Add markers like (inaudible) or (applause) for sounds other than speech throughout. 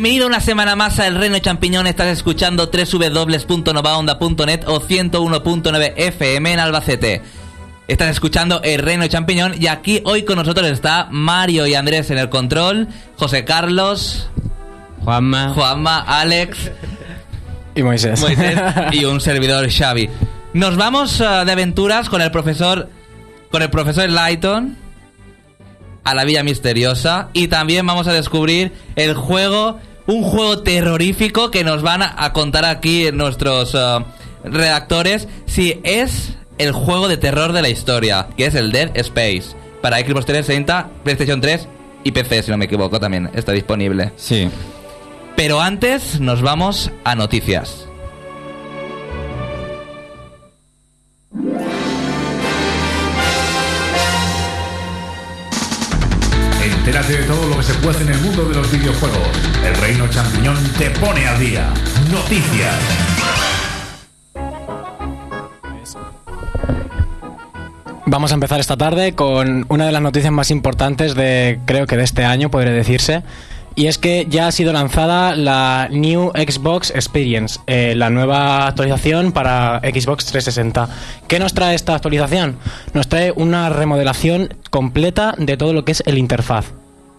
Bienvenido una semana más a El Reino Champiñón. Estás escuchando www.novaonda.net o 101.9 FM en Albacete. Estás escuchando El Reino Champiñón y aquí hoy con nosotros está Mario y Andrés en el control, José Carlos, Juanma. Juanma, Alex, Y Moisés. Moisés (laughs) y un servidor Xavi. Nos vamos uh, de aventuras con el profesor con el profesor Lighton a la Villa Misteriosa y también vamos a descubrir el juego, un juego terrorífico que nos van a, contar aquí nuestros uh, redactores si es el juego de terror de la historia, que es el Dead Space para Xbox 360, PlayStation 3 y PC, si no me equivoco, también está disponible. Sí. Pero antes nos vamos a noticias. De todo lo que se puede en el mundo de los videojuegos. El Reino Champiñón te pone al día. Noticias. Vamos a empezar esta tarde con una de las noticias más importantes de, creo que de este año, podría decirse. Y es que ya ha sido lanzada la New Xbox Experience, eh, la nueva actualización para Xbox 360. ¿Qué nos trae esta actualización? Nos trae una remodelación completa de todo lo que es el interfaz.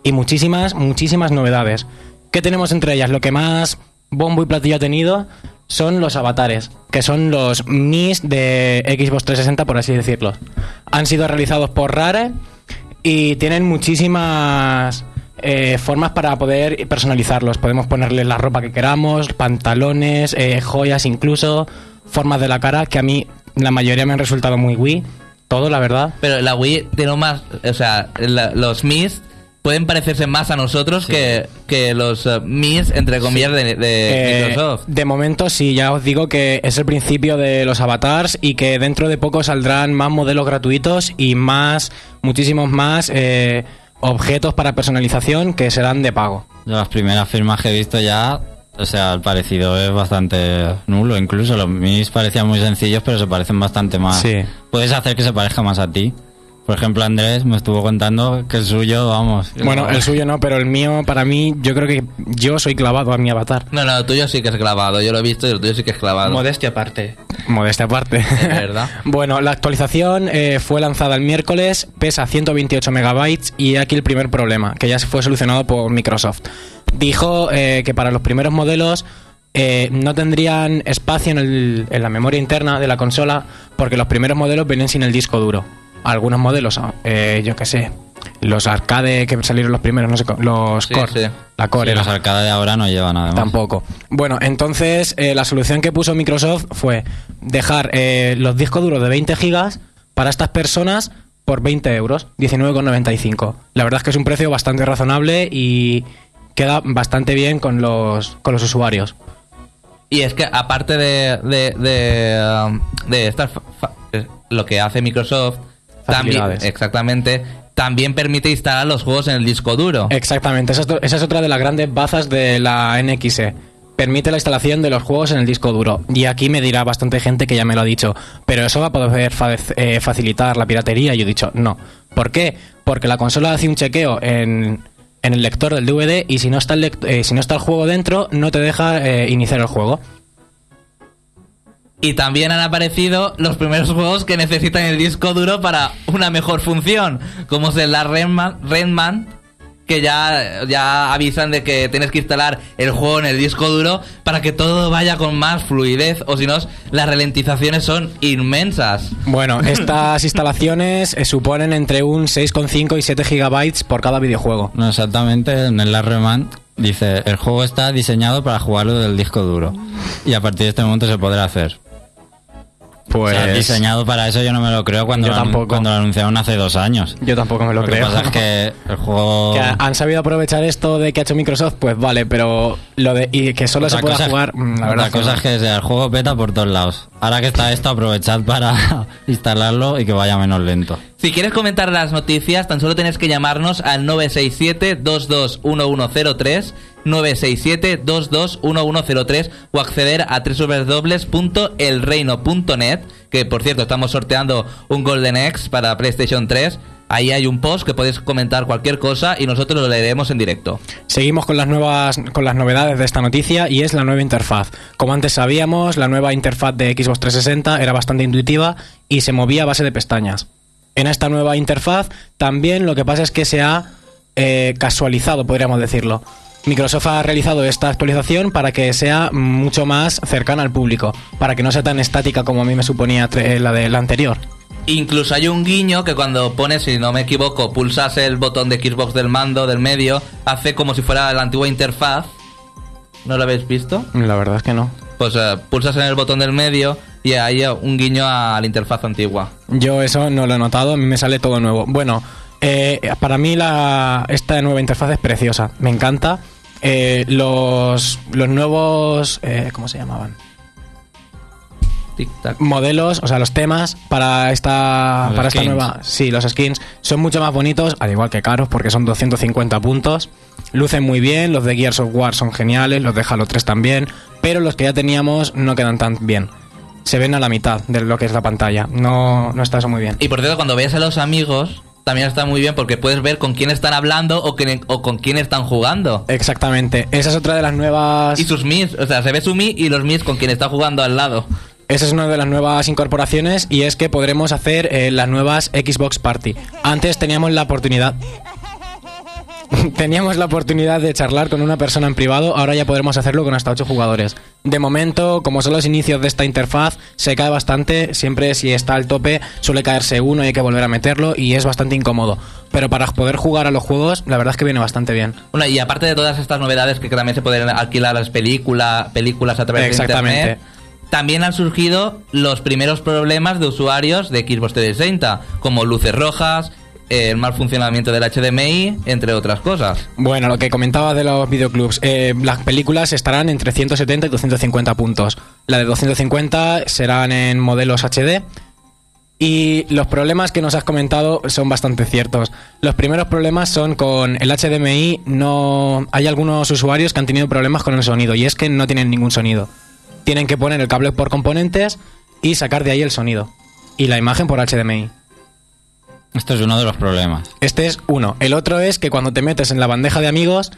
Y muchísimas, muchísimas novedades. ¿Qué tenemos entre ellas? Lo que más bombo y platillo ha tenido son los avatares, que son los Mis de Xbox 360, por así decirlo. Han sido realizados por Rare y tienen muchísimas eh, formas para poder personalizarlos. Podemos ponerles la ropa que queramos, pantalones, eh, joyas incluso, formas de la cara, que a mí la mayoría me han resultado muy Wii. Todo, la verdad. Pero la Wii tiene más, o sea, los Mis pueden parecerse más a nosotros que, que los eh, Mis, entre comillas, de, de Eh, Microsoft. de momento sí, ya os digo que es el principio de los avatars y que dentro de poco saldrán más modelos gratuitos y más, muchísimos más eh, objetos para personalización que serán de pago. De las primeras firmas que he visto ya, o sea, el parecido es bastante nulo. Incluso los mis parecían muy sencillos, pero se parecen bastante más. Sí. Puedes hacer que se parezca más a ti. Por ejemplo, Andrés me estuvo contando que el suyo, vamos. Bueno, el suyo no, pero el mío, para mí, yo creo que yo soy clavado a mi avatar. No, no, el tuyo sí que es clavado. Yo lo he visto y el tuyo sí que es clavado. Modestia aparte. Modestia aparte. Es verdad. (laughs) bueno, la actualización eh, fue lanzada el miércoles, pesa 128 megabytes y aquí el primer problema, que ya se fue solucionado por Microsoft. Dijo eh, que para los primeros modelos eh, no tendrían espacio en, el- en la memoria interna de la consola porque los primeros modelos venían sin el disco duro. Algunos modelos, eh, yo qué sé, los arcade que salieron los primeros, no sé, los Sí, Core, sí. la Core Sí, los arcades de ahora no llevan nada. Tampoco. Bueno, entonces eh, la solución que puso Microsoft fue dejar eh, los discos duros de 20 gigas para estas personas por 20 euros, 19,95. La verdad es que es un precio bastante razonable y queda bastante bien con los, con los usuarios. Y es que aparte de, de, de, um, de estas fa- eh, lo que hace Microsoft, también, exactamente, también permite instalar los juegos en el disco duro. Exactamente, esa es, esa es otra de las grandes bazas de la NXE. Permite la instalación de los juegos en el disco duro. Y aquí me dirá bastante gente que ya me lo ha dicho. Pero eso va a poder fa- eh, facilitar la piratería. Y yo he dicho, no. ¿Por qué? Porque la consola hace un chequeo en, en el lector del DVD y si no está el, eh, si no está el juego dentro, no te deja eh, iniciar el juego. Y también han aparecido los primeros juegos que necesitan el disco duro para una mejor función, como es el la Redman, Redman, que ya, ya avisan de que tienes que instalar el juego en el disco duro para que todo vaya con más fluidez, o si no, las ralentizaciones son inmensas. Bueno, (laughs) estas instalaciones eh, suponen entre un 6,5 y 7 gigabytes por cada videojuego. No, exactamente, en el Larreman dice, el juego está diseñado para jugarlo del disco duro. Y a partir de este momento se podrá hacer. Pues O sea, diseñado para eso yo no me lo creo cuando, Yo lo, cuando lo anunciaron hace dos años. yo tampoco me lo, Lo que creo. pasa es que el juego... Que han sabido aprovechar esto de que ha hecho Microsoft, pues vale, pero lo de y que solo se pueda cosa jugar, mm, la verdad otra cosa es que sea, el juego peta por todos lados. Ahora que está esto, aprovechad para (laughs) instalarlo y que vaya menos lento. Si quieres comentar las noticias, tan solo tienes que llamarnos al 967-221103, 967-221103 o acceder a www.elreino.net, que por cierto estamos sorteando un Golden X para PlayStation 3. Ahí hay un post que podéis comentar cualquier cosa y nosotros lo leeremos en directo. Seguimos con las nuevas con las novedades de esta noticia y es la nueva interfaz. Como antes sabíamos, la nueva interfaz de Xbox 360 era bastante intuitiva y se movía a base de pestañas. En esta nueva interfaz también lo que pasa es que se ha eh, casualizado, podríamos decirlo. Microsoft ha realizado esta actualización para que sea mucho más cercana al público, para que no sea tan estática como a mí me suponía tre- la de la anterior. Incluso hay un guiño que cuando pones, si no me equivoco, pulsas el botón de Xbox del mando del medio, hace como si fuera la antigua interfaz. ¿No lo habéis visto? La verdad es que no. Pues eh, pulsas en el botón del medio y hay eh, un guiño a la interfaz antigua. Yo eso no lo he notado, a mí me sale todo nuevo. Bueno, eh, para mí la, esta nueva interfaz es preciosa, me encanta. Eh, los, los nuevos, eh, ¿cómo se llamaban? Modelos, o sea, los temas para esta, Los para esta nueva, sí, los skins son mucho más bonitos, al igual que caros, porque son 250 puntos. Lucen muy bien, los de Gears of War son geniales, los de Halo 3 también, pero los que ya teníamos no quedan tan bien. Se ven a la mitad de lo que es la pantalla, no, no está eso muy bien. Y por cierto, cuando veas a los amigos, también está muy bien porque puedes ver con quién están hablando o, con quién están jugando. Exactamente. Esa es otra de las nuevas. Y sus mis, o sea, se ve su mi y los mis con quien está jugando al lado. Esa es una de las nuevas incorporaciones y es que podremos hacer eh, las nuevas Xbox Party. Antes teníamos la oportunidad. (laughs) Teníamos la oportunidad de charlar con una persona en privado, ahora ya podremos hacerlo con hasta 8 jugadores. De momento, como son los inicios de esta interfaz, se cae bastante, siempre si está al tope suele caerse uno y hay que volver a meterlo y es bastante incómodo. Pero para poder jugar a los juegos, la verdad es que viene bastante bien. Bueno, y aparte de todas estas novedades que también se pueden alquilar las películas, películas a través Exactamente. de internet, también han surgido los primeros problemas de usuarios de Xbox 360, como luces rojas, el mal funcionamiento del HDMI, entre otras cosas. Bueno, lo que comentaba de los videoclubs, eh, las películas estarán entre 170 y 250 puntos. La de 250 serán en modelos HD. Y los problemas que nos has comentado son bastante ciertos. Los primeros problemas son con el HDMI, no hay algunos usuarios que han tenido problemas con el sonido y es que no tienen ningún sonido. Tienen que poner el cable por componentes y sacar de ahí el sonido y la imagen por HDMI. Esto es uno de los problemas. Este es uno. El otro es que cuando te metes en la bandeja de amigos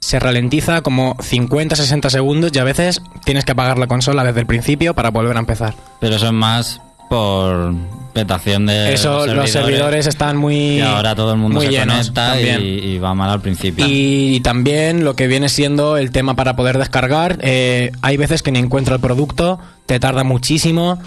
se ralentiza como 50-60 segundos y a veces tienes que apagar la consola desde el principio para volver a empezar. Pero eso es más por petación de Eso, los servidores están muy, y ahora todo el mundo se conecta y, y va mal al principio. Y también lo que viene siendo el tema para poder descargar, eh, hay veces que ni encuentro el producto, te tarda muchísimo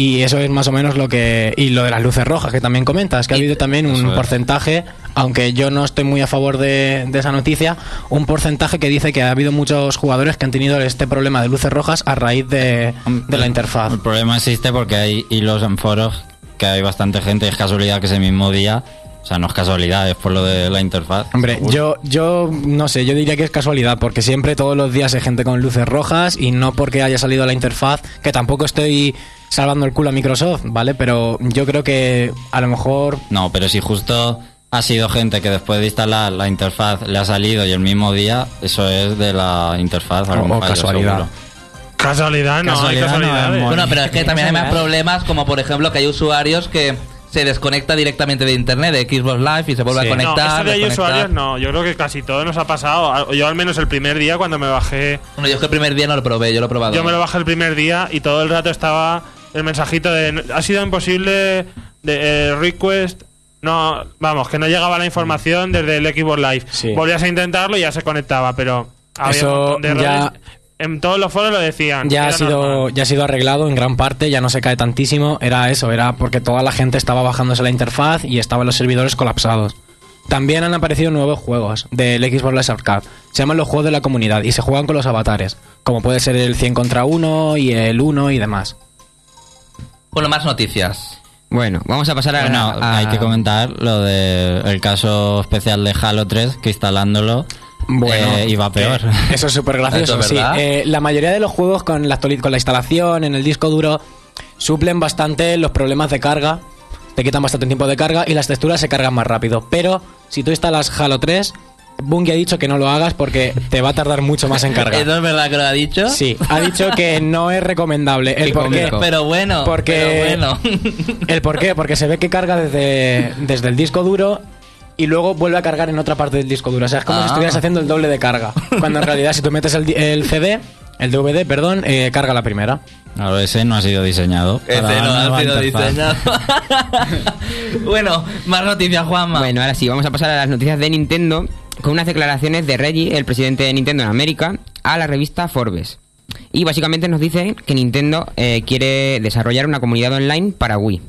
y eso es más o menos lo que... Y lo de las luces rojas que también comentas, que ha habido también un es. porcentaje, aunque yo no estoy muy a favor de, de esa noticia, un porcentaje que dice que ha habido muchos jugadores que han tenido este problema de luces rojas a raíz de, de la interfaz. El problema existe porque hay hilos en foros que hay bastante gente, es casualidad que ese mismo día, o sea, no es casualidad, es por lo de la interfaz. Hombre, seguro. yo, yo no sé, yo diría que es casualidad, porque siempre todos los días hay gente con luces rojas y no porque haya salido la interfaz, que tampoco estoy salvando el culo a Microsoft, ¿vale? Pero yo creo que a lo mejor No, pero si justo ha sido gente que después de instalar la interfaz le ha salido y el mismo día, eso es de la interfaz. algún o fallo, casualidad. seguro. Casualidad, no, Casualidad, hay no, casualidades. amor. Bueno, pero es que también hay más problemas, como por ejemplo que hay usuarios que se desconecta directamente de internet, de Xbox Live y se vuelve Sí. a no, conectar. eso de hay desconectar. usuarios no. Yo creo que casi todo nos ha pasado. Yo al menos el primer día cuando me bajé, Bueno, yo es que el primer día no lo probé, yo lo he probado. yo me lo bajé el primer día y todo el rato estaba el mensajito de ha sido imposible de eh, request. No, vamos, que no llegaba la información desde el Xbox Live. Sí. Volvías a intentarlo y ya se conectaba, pero había Eso un montón de errores. ya- En todos los foros lo decían. ya ha sido normal. ya ha sido arreglado en gran parte, ya no se cae tantísimo, era eso, era porque toda la gente estaba bajándose la interfaz y estaban los servidores colapsados. También han aparecido nuevos juegos del Xbox Live Arcade. Se llaman los juegos de la comunidad y se juegan con los avatares, como puede ser el 100 contra 1 y el 1 y demás. Bueno, más noticias. Bueno, vamos a pasar a... Bueno, a- hay que comentar lo del caso especial de Halo 3, que instalándolo eh, iba peor. eh, (laughs) Eso es súper gracioso, sí. Eh, la mayoría de los juegos con la, con la instalación en el disco duro suplen bastante los problemas de carga, te quitan bastante tiempo de carga y las texturas se cargan más rápido. Pero si tú instalas Halo 3, Bungie ha dicho que no lo hagas porque te va a tardar mucho más en cargar. (laughs) ¿Eso es verdad que lo ha dicho? Sí, ha dicho que no es recomendable. ¿El por qué? Pero bueno, Porque- pero bueno. ¿El por qué? Porque se ve que carga desde, desde el disco duro y luego vuelve a cargar en otra parte del disco duro. O sea, es como Ah. si estuvieras haciendo el doble de carga. Cuando en realidad si tú metes el, CD, el DVD, perdón, eh, carga la primera. Claro, ese no ha sido diseñado. para Ese no ha sido diseñado. (laughs) bueno, más noticias, Juanma. Bueno, ahora sí, vamos a pasar a las noticias de Nintendo con unas declaraciones de Reggie, el presidente de Nintendo en América, a la revista Forbes. Y básicamente nos dice que Nintendo eh, quiere desarrollar una comunidad online para Wii.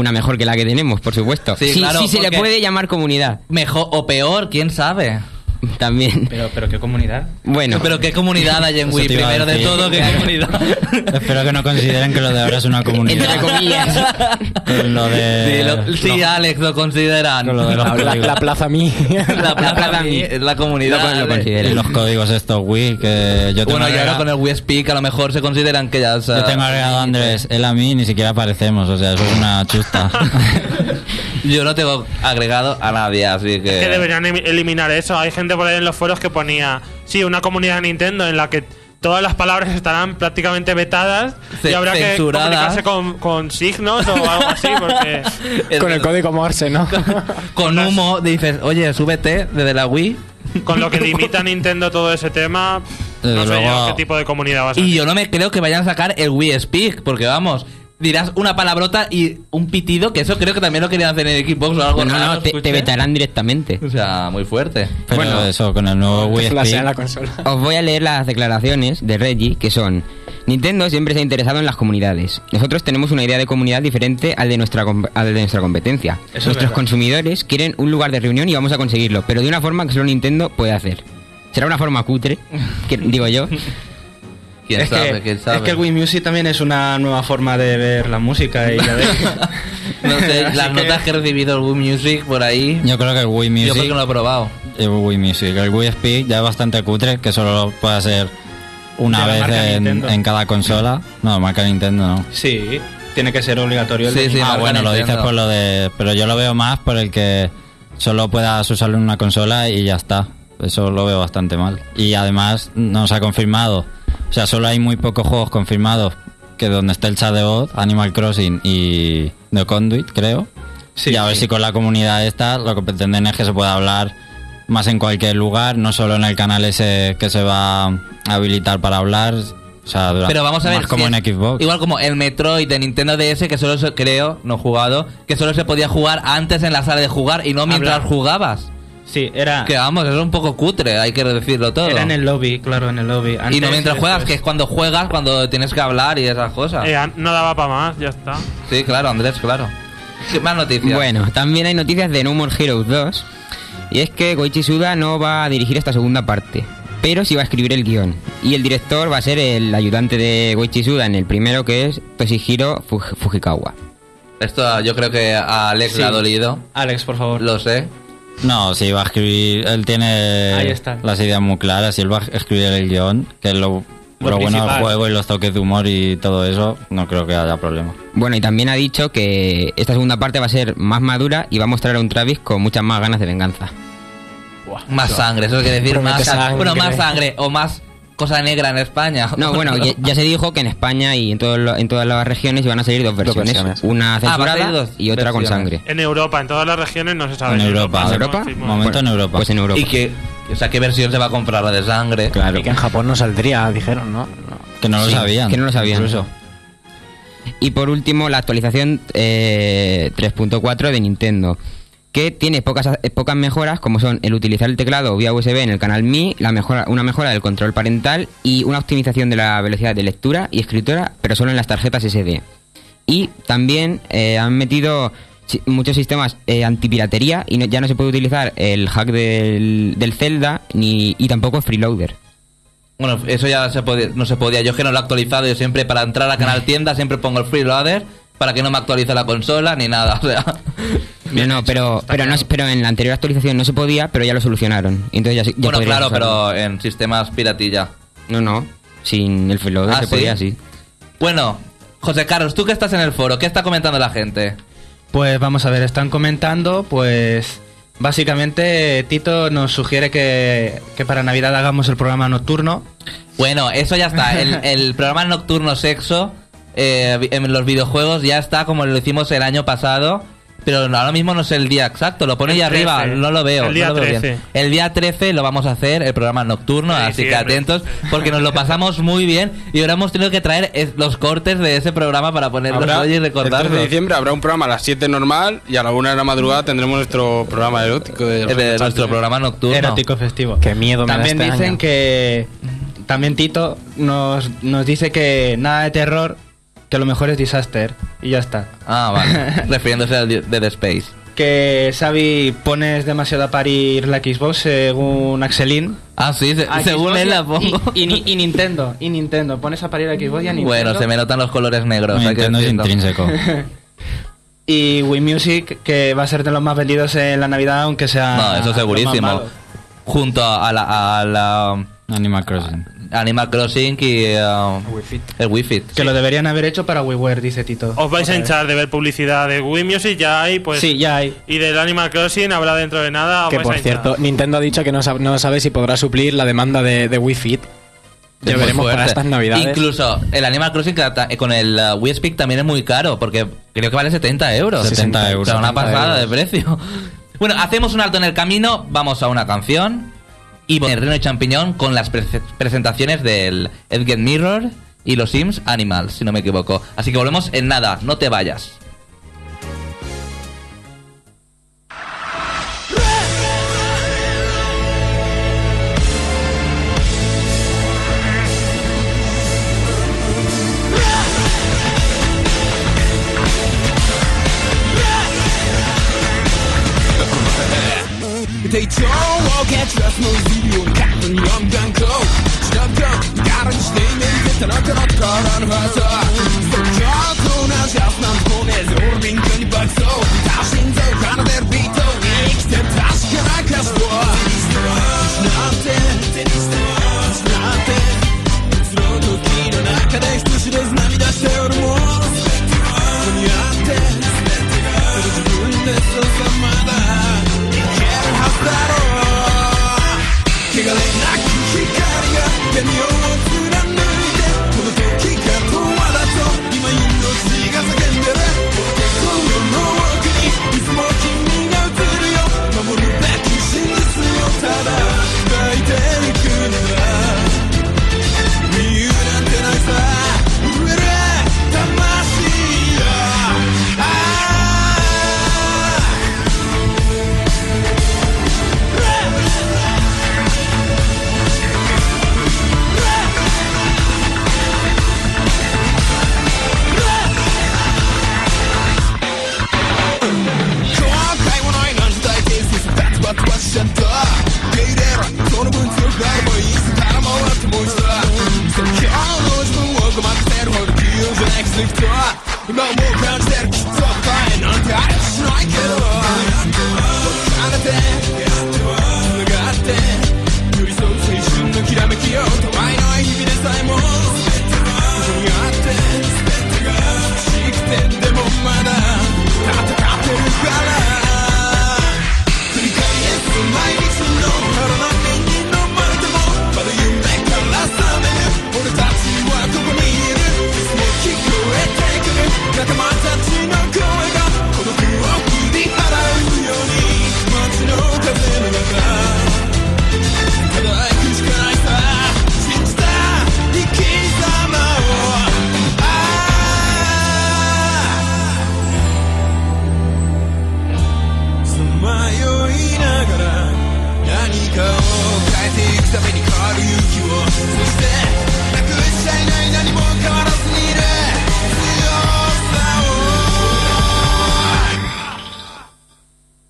Una mejor que la que tenemos, por supuesto. Sí, Sí, claro, sí se le puede llamar comunidad. Mejor o peor, quién sabe. (laughs) También. Pero, pero qué comunidad. Bueno, Pero qué comunidad hay en Wii, primero de todo, qué comunidad. (laughs) Espero que no consideren que lo de ahora es una comunidad. entre comillas. Con lo de. Sí, lo- sí, los- Alex, lo consideran. con lo de los La, la- la plaza mí. La plaza plaza mí mí. es la comunidad. Lo- los códigos estos Wii que yo tengo Bueno, y ahora con el Wii Speak a lo mejor se consideran que ya... o sea, Yo tengo agregado a Andrés, él a mí ni siquiera aparecemos, o sea, eso es una chusta. (laughs) Yo no tengo agregado a nadie, así que... Que deberían eliminar eso. Hay gente por ahí en los foros que ponía, sí, una comunidad de Nintendo en la que todas las palabras estarán prácticamente vetadas y habrá que comunicarse con, con signos o algo así, (laughs) porque Es con el código Morse, ¿no? Con humo dices, oye, súbete desde la Wii. con lo que limita Nintendo todo ese tema, Desde no sé yo qué tipo de comunidad va a ser. Y yo no me creo que vayan a sacar el Wii Speak, porque vamos, dirás una palabrota y un pitido, que eso creo que también lo querían hacer en Xbox o algo no, raro, no, te, vetarán directamente. O sea, muy fuerte. Pero Bueno. eso, con el nuevo Wii la consola. (laughs) Os voy a leer las declaraciones de Reggie, que son... Nintendo siempre se ha interesado en las comunidades. Nosotros tenemos una idea de comunidad diferente al de nuestra, al de nuestra competencia. Nuestros consumidores quieren un lugar de reunión y vamos a conseguirlo, pero de una forma que solo Nintendo puede hacer. Será una forma cutre, que, digo yo. (laughs) ¿Quién es sabe? que, ¿Quién sabe? es que el Wii Music también es una nueva forma de ver la música y ya ves. (laughs) No sé, (laughs) Así las que- notas que he recibido el Wii Music por ahí... yo creo que el Wii Yo Music, porque no lo he probado. el Wii Music, el Wii Speak ya es bastante cutre, que solo puede hacer una De la vez en, cada consola. No, marca Nintendo no. sí, tiene que ser obligatorio. el Sí, ah, bueno, lo dices por lo de... Pero yo lo veo más por el que solo puedas usarlo en una consola y ya está. Eso lo veo bastante mal. Y además no se ha confirmado. O sea, solo hay muy pocos juegos confirmados que donde está el chat de voz, Animal Crossing y The Conduit, creo. Sí, y a ver sí. si con la comunidad esta lo que pretenden es que se pueda hablar más en cualquier lugar, no solo en el canal ese que se va a habilitar para hablar. O sea, durante- Pero vamos a ver. más como si en Xbox. Igual como el Metroid de Nintendo DS, que solo se, creo, no he jugado, que solo se podía jugar antes en la sala de jugar y no mientras jugabas. Sí, era, Que vamos, eso es un poco cutre, hay que decirlo todo. era en el lobby, claro, en el lobby. y no mientras y juegas, que es cuando juegas, cuando tienes que hablar y esas cosas. Eh, no daba para más, ya está. Sí, claro, Andrés, claro. ¿Qué más noticias? Bueno, también hay noticias de No More Heroes 2. Y es que Goichi Suda no va a dirigir esta segunda parte, pero sí va a escribir el guion. Y el director va a ser el ayudante de Goichi Suda en el primero, que es Toshihiro Fuj- Fujikawa. Esto yo creo que a Alex le ha Sí. dolido. Alex, por favor. Lo sé. No, sí, va a escribir. Él tiene las ideas muy claras y él va a escribir el guion, que es lo, Lo lo bueno del juego y los toques de humor y todo eso. No creo que haya problema. Bueno, y también ha dicho que esta segunda parte va a ser más madura y va a mostrar a un Travis con muchas más ganas de venganza. Más sangre, eso quiere decir más sangre. sangre. Bueno, más sangre o más cosa negra en España. No, bueno, ya, ya se dijo que en España y en, todo lo- en todas las regiones iban a salir dos versiones. versiones. Una Ah, censurada dos y otra con sangre. En Europa, en todas las regiones no se sabe. En Europa. ¿En Europa? Momento en Europa. Pues en Europa. Y que, o sea, ¿qué versión se va a comprar la de sangre? Claro. Y que en Japón no saldría, dijeron, ¿no? No. Que no lo Sí, sabían. que no lo sabían. incluso. Y por último, la actualización eh, 3.4 de Nintendo, que tiene pocas, eh, pocas mejoras, como son el utilizar el teclado vía USB en el canal Mi, la mejora, una mejora del control parental y una optimización de la velocidad de lectura y escritura, pero solo en las tarjetas SD. Y también eh, han metido muchos sistemas eh, antipiratería y no- ya no se puede utilizar el hack del, del Zelda ni, y tampoco Freeloader. Bueno, eso ya se podía- no se podía. Yo es que no lo he actualizado. Yo siempre, para entrar a Canal (laughs) Tienda, siempre pongo el freeloader para que no me actualice la consola ni nada. (laughs) O sea, No, no, pero, pero, no, pero en la anterior actualización no se podía, pero ya lo solucionaron. Entonces ya, ya bueno, claro, usarlo. pero en sistemas piratilla. No, no, sin el freeloader Ah, se ¿sí? podía, sí. Bueno, José Carlos, tú que estás en el foro, ¿qué está comentando la gente? Pues vamos a ver, están comentando pues Básicamente, Tito nos sugiere que, que para Navidad hagamos el programa nocturno. Bueno, eso ya está. El, (laughs) el programa nocturno sexo eh, en los videojuegos ya está como lo hicimos el año pasado. Pero ahora mismo no sé el día exacto, lo pone ahí arriba, 13. no lo veo. El día no lo veo bien. 13. El día 13 lo vamos a hacer, el programa nocturno, así que atentos, (laughs) porque nos lo pasamos muy bien y ahora hemos tenido que traer los cortes de ese programa para ponerlos Habrá- hoy y el 13 de recordarlos. diciembre habrá un programa a las 7 normal y a la 1 de la madrugada tendremos nuestro programa erótico. De, Eh, de nuestro programa nocturno. Erótico festivo. Qué miedo me da También este dicen año. que. También Tito nos, nos dice que nada de terror, que lo mejor es Disaster. Y ya está. Ah, vale. (laughs) Refiriéndose al de Dead Space. Que Xavi pones demasiado a parir la Xbox según Axelin. Ah, sí, se- A según Xbox él y- la pongo. Y, y ni- y Nintendo, y Nintendo. Pones a parir la Xbox y a Nintendo. Bueno, se me notan los colores negros. hay que Nintendo es decirlo. intrínseco. (laughs) Y Wii Music, que va a ser de los más vendidos en la Navidad, aunque sea. No, eso más segurísimo. Junto a la, a la Animal Crossing. Animal Crossing y uh, el Wii Fit. Que lo deberían haber hecho para WiiWare, dice Tito. Os vais a hinchar de ver publicidad de Wii Music, ya hay, pues. Sí, ya hay. Y del Animal Crossing habrá dentro de nada. Que por cierto, Nintendo ha dicho que no, sab- no sabe si podrá suplir la demanda de, de Wii Fit. Ya veremos para estas navidades. Incluso el Animal Crossing con el uh, Wii Speak también es muy caro, porque creo que vale 70 euros. 70 euros. O sea, una 70 pasada euros. de precio. (laughs) Bueno, hacemos un alto en el camino, vamos a una canción y el Reno y Champiñón con las pre- presentaciones del Edget Mirror y los Sims Animals, si no me equivoco. Así que volvemos en nada, no te vayas. They don't trust no video Kapten young dan kloof Snap dan, daar een steen in zit en ook een opkar aan huis Vertrouw gewoon als jas nam gewoon is Hoor winken bak zo Daar zijn zo, gaan er der bito Ik de tas gelijk als voor Snap in the ocean.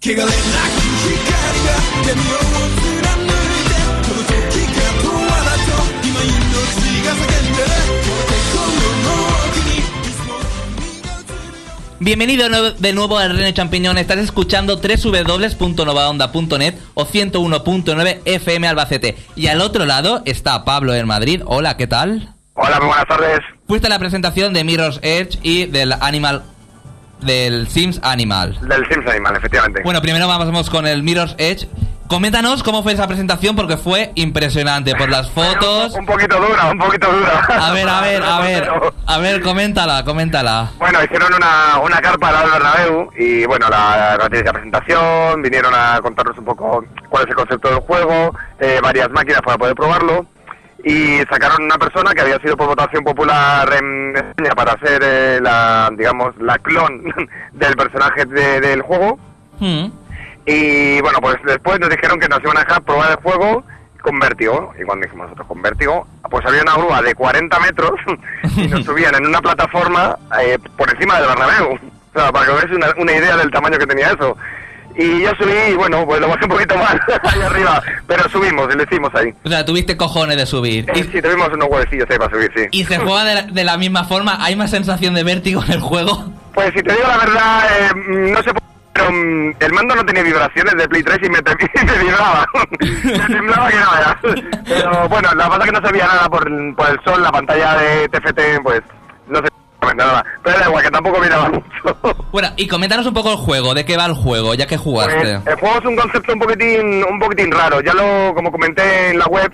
汚れなき光が闇を貫いてこの時が永遠だと今命が叫んでるこの心の奥にいつも君が映るよ Bienvenido no- de nuevo al Reno y Champiñón. Estás escuchando www.novaonda.net o 101.9 FM Albacete. Y al otro lado está Pablo en Madrid. Hola, ¿qué tal? Hola, muy buenas tardes. Fuiste a la presentación de Mirror's Edge y del Animal del Sims Animal. Del Sims Animal, efectivamente. Bueno, primero vamos con el Mirror's Edge. Coméntanos cómo fue esa presentación porque fue impresionante por las fotos. Un poquito dura, un poquito dura. A ver, a ver, a ver, a ver, coméntala, coméntala. Bueno, hicieron una, una carpa al Bernabéu y bueno, la, la presentación, vinieron a contarnos un poco cuál es el concepto del juego, eh, varias máquinas para poder probarlo y sacaron una persona que había sido por votación popular en España para ser eh, la, digamos, la clon (laughs) del personaje de- del juego Mm. y bueno, pues después nos dijeron que nos iban a dejar probar el juego con vértigo. Y cuando dijimos nosotros con vértigo, pues había una grúa de 40 metros (laughs) y nos subían en una plataforma eh, por encima del Bernabéu. O sea, para que veáis una, una idea del tamaño que tenía eso. Y yo subí y bueno, pues lo bajé un poquito más (laughs) ahí arriba. Pero subimos y lo hicimos ahí. O sea, tuviste cojones de subir. Sí, sí, tuvimos unos huevecillos ahí para subir, sí. ¿Y se juega de la, de la misma forma? ¿Hay más sensación de vértigo en el juego? Pues si te digo la verdad, eh, no sé por pero mm, el mando no tenía vibraciones de Play 3 y me, (laughs) y me vibraba. me temblaba que no veas. (laughs) Pero bueno, la verdad que no se veía nada por, por el sol, la pantalla de TFT, pues nada. Pero da igual, que tampoco miraba (laughs) mucho. Bueno, y coméntanos un poco el juego, ¿de qué va el juego? Ya que jugaste. Pues, el juego es un concepto un poquitín, un poquitín raro. Ya lo, como comenté en la web,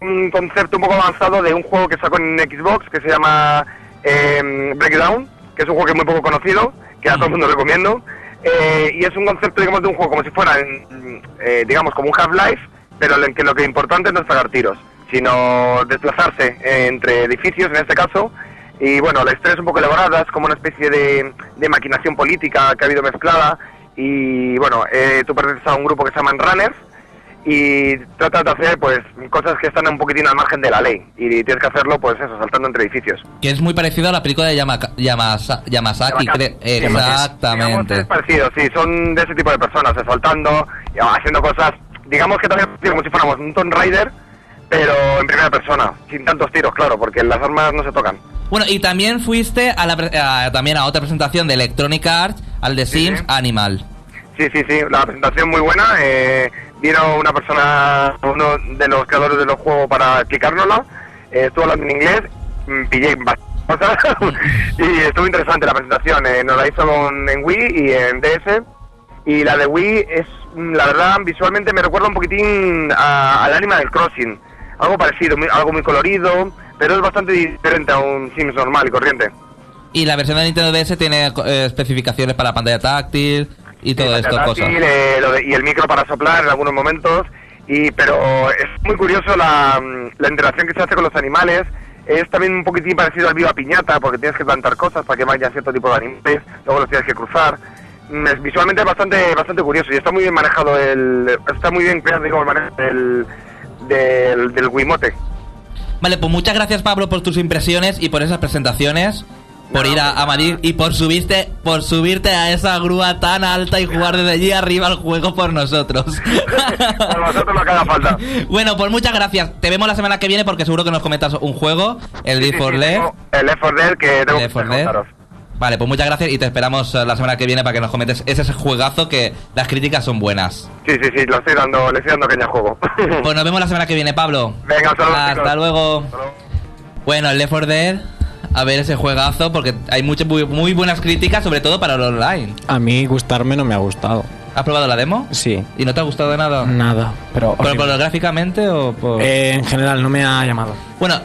un concepto un poco avanzado de un juego que sacó en Xbox que se llama eh, Breakdown, que es un juego que es muy poco conocido, que a todo el mundo recomiendo. Eh, y es un concepto, digamos, de un juego como si fuera, eh, digamos, como un Half-Life, pero en que lo que es importante no es pegar tiros, sino desplazarse entre edificios, en este caso. Y bueno, la historia es un poco elaborada, es como una especie de, de maquinación política que ha habido mezclada. Y bueno, eh, tú perteneces a un grupo que se llaman Runners y tratas de hacer pues cosas que están un poquitín al margen de la ley. Y tienes que hacerlo, pues eso, saltando entre edificios. Que es muy parecido a la película de Yamaka- Yamasa- Yamasaki. Exactamente. Es parecido, sí, son de ese tipo de personas, eh, saltando, ah, haciendo cosas, digamos que también como si fuéramos un Tomb Raider, pero en primera persona, sin tantos tiros, claro, porque las armas no se tocan. Bueno, y también fuiste a la a- también a otra presentación de Electronic Arts, al de Sims Animal. Sí, sí, sí, la presentación muy buena. Eh, vino una persona, uno de los creadores de los juegos para explicárnosla. Eh, estuvo hablando en inglés, mm, pillé bastantes cosas (laughs) y estuvo interesante la presentación. Eh, nos la hizo con- en Wii y en DS. Y la de Wii es, mm, la verdad, visualmente me recuerda un poquitín a- al Animal Crossing. Algo parecido, muy- algo muy colorido, pero es bastante diferente a un Sims normal y corriente. Y la versión de Nintendo DS tiene eh, especificaciones para pantalla táctil y todo esto, táctil, cosas. eh, lo de- y el micro para soplar en algunos momentos. Y, pero es muy curioso la, mm, la interacción que se hace con los animales. Es también un poquitín parecido al Viva Piñata, porque tienes que plantar cosas para que vayan cierto tipo de animales, luego los tienes que cruzar. Mm, es- visualmente es bastante, bastante curioso y está muy bien manejado el... Está muy bien creado, digo, el manejo del, del, Wiimote. Vale, pues muchas gracias Pablo por tus impresiones y por esas presentaciones, por ir a, a Madrid y por subirte, por subirte a esa grúa tan alta y jugar desde allí arriba el juego por nosotros. (laughs) Por vosotros lo que haga falta. (laughs) bueno, pues muchas gracias. Te vemos la semana que viene porque seguro que nos comentas un juego, el Leaf for Left. El Left 4 Dead que tengo que 4 Dead. contaros. Vale, pues muchas gracias y te esperamos eh, la semana que viene para que nos comentes ese, juegazo que las críticas son buenas. Sí, sí, sí, lo estoy dando, le estoy dando al juego. (laughs) Pues nos vemos la semana que viene, Pablo. Venga, saludos, Hasta chicos. luego. Bueno, el Left 4 Dead, a ver ese juegazo porque hay muchas muy, muy buenas críticas, sobre todo para el online. A mí gustarme no me ha gustado. ¿Has probado la demo? Sí. ¿Y no te ha gustado de nada? Nada, pero... ¿Pero por lo gráficamente o por...? Eh, en general no me ha llamado. Bueno,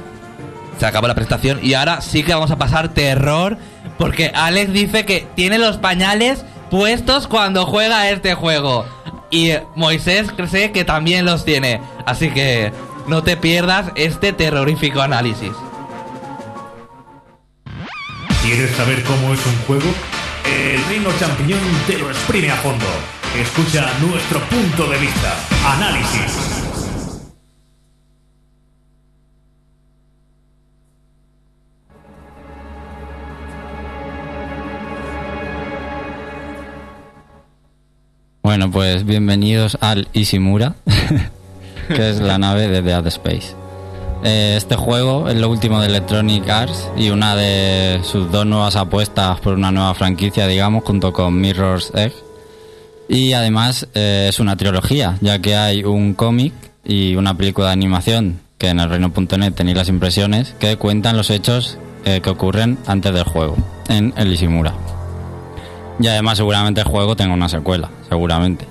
se acabó la presentación y ahora sí que vamos a pasar terror porque Alex dice que tiene los pañales puestos cuando juega este juego. Y Moisés cree que también los tiene. Así que no te pierdas este terrorífico análisis. ¿Quieres saber cómo es un juego? El Reino Champiñón te lo exprime a fondo. Escucha nuestro punto de vista. Análisis. Bueno, pues bienvenidos al Ishimura, (laughs) que es la nave de Dead Space. Eh, este juego es lo último de Electronic Arts y una de sus dos nuevas apuestas por una nueva franquicia, digamos, junto con Mirror's Edge. Y además eh, es una trilogía, ya que hay un cómic y una película de animación, que en el reino.net tenéis las impresiones, que cuentan los hechos eh, que ocurren antes del juego, en el Ishimura. Y además seguramente el juego tenga una secuela, seguramente.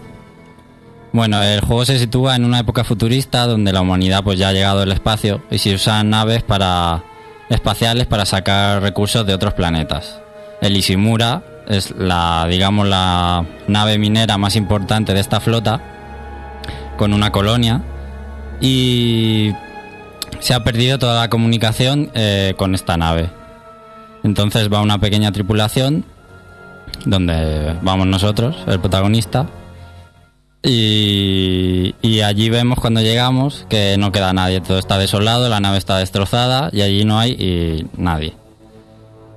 Bueno, el juego se sitúa en una época futurista donde la humanidad pues ya ha llegado al espacio y se usan naves para espaciales para sacar recursos de otros planetas. El Ishimura es la, digamos, la nave minera más importante de esta flota con una colonia y se ha perdido toda la comunicación eh, con esta nave. Entonces va una pequeña tripulación donde vamos nosotros, el protagonista, y, y allí vemos cuando llegamos que no queda nadie, todo está desolado, la nave está destrozada y allí no hay nadie.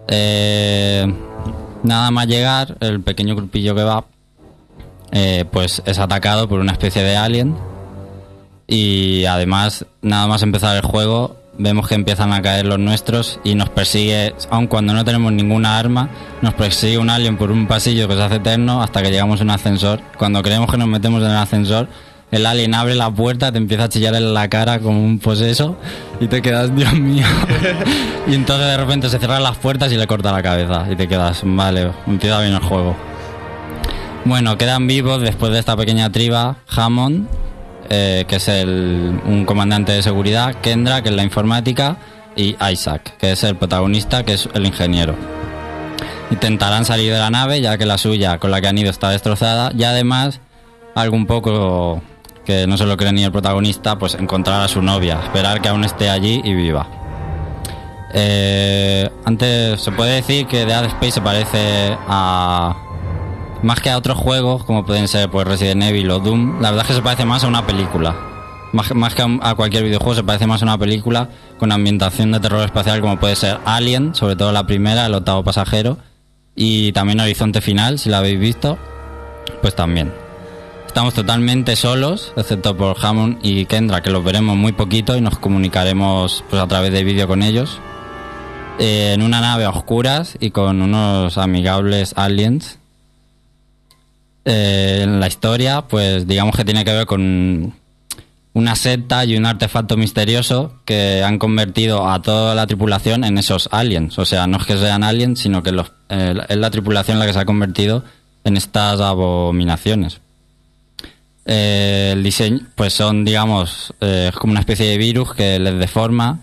Eh, nada más llegar, el pequeño grupillo que va, eh, pues es atacado por una especie de alien y además nada más empezar el juego vemos que empiezan a caer los nuestros y nos persigue, aun cuando no tenemos ninguna arma, nos persigue un alien por un pasillo que se hace eterno hasta que llegamos a un ascensor. Cuando creemos que nos metemos en el ascensor, el alien abre la puerta, te empieza a chillar en la cara como un poseso y te quedas, Dios mío. (laughs) y entonces de repente se cierran las puertas y le corta la cabeza y te quedas, vale, empieza bien el juego. Bueno, quedan vivos después de esta pequeña triba Hammond, eh, que es el, un comandante de seguridad, Kendra, que es la informática, y Isaac, que es el protagonista, que es el ingeniero. Intentarán salir de la nave, ya que la suya, con la que han ido, está destrozada, y además, algo un poco que no se lo cree ni el protagonista, pues encontrar a su novia, esperar que aún esté allí y viva. Eh, antes se puede decir que Dead Space se parece a más que a otros juegos como pueden ser pues Resident Evil o Doom, la verdad es que se parece más a una película. Más, más que a, cualquier videojuego se parece más a una película con ambientación de terror espacial como puede ser Alien, sobre todo la primera, el octavo pasajero, y también Horizonte Final, si la habéis visto, pues también. Estamos totalmente solos, excepto por Hammond y Kendra, que los veremos muy poquito y nos comunicaremos pues, a través de vídeo con ellos. Eh, en una nave a oscuras y con unos amigables aliens. Eh, en la historia, pues digamos que tiene que ver con una secta y un artefacto misterioso que han convertido a toda la tripulación en esos aliens. O sea, no es que sean aliens, sino que eh, es la tripulación la que se ha convertido en estas abominaciones. Eh, el diseño, pues son, digamos, es como una especie de virus que les deforma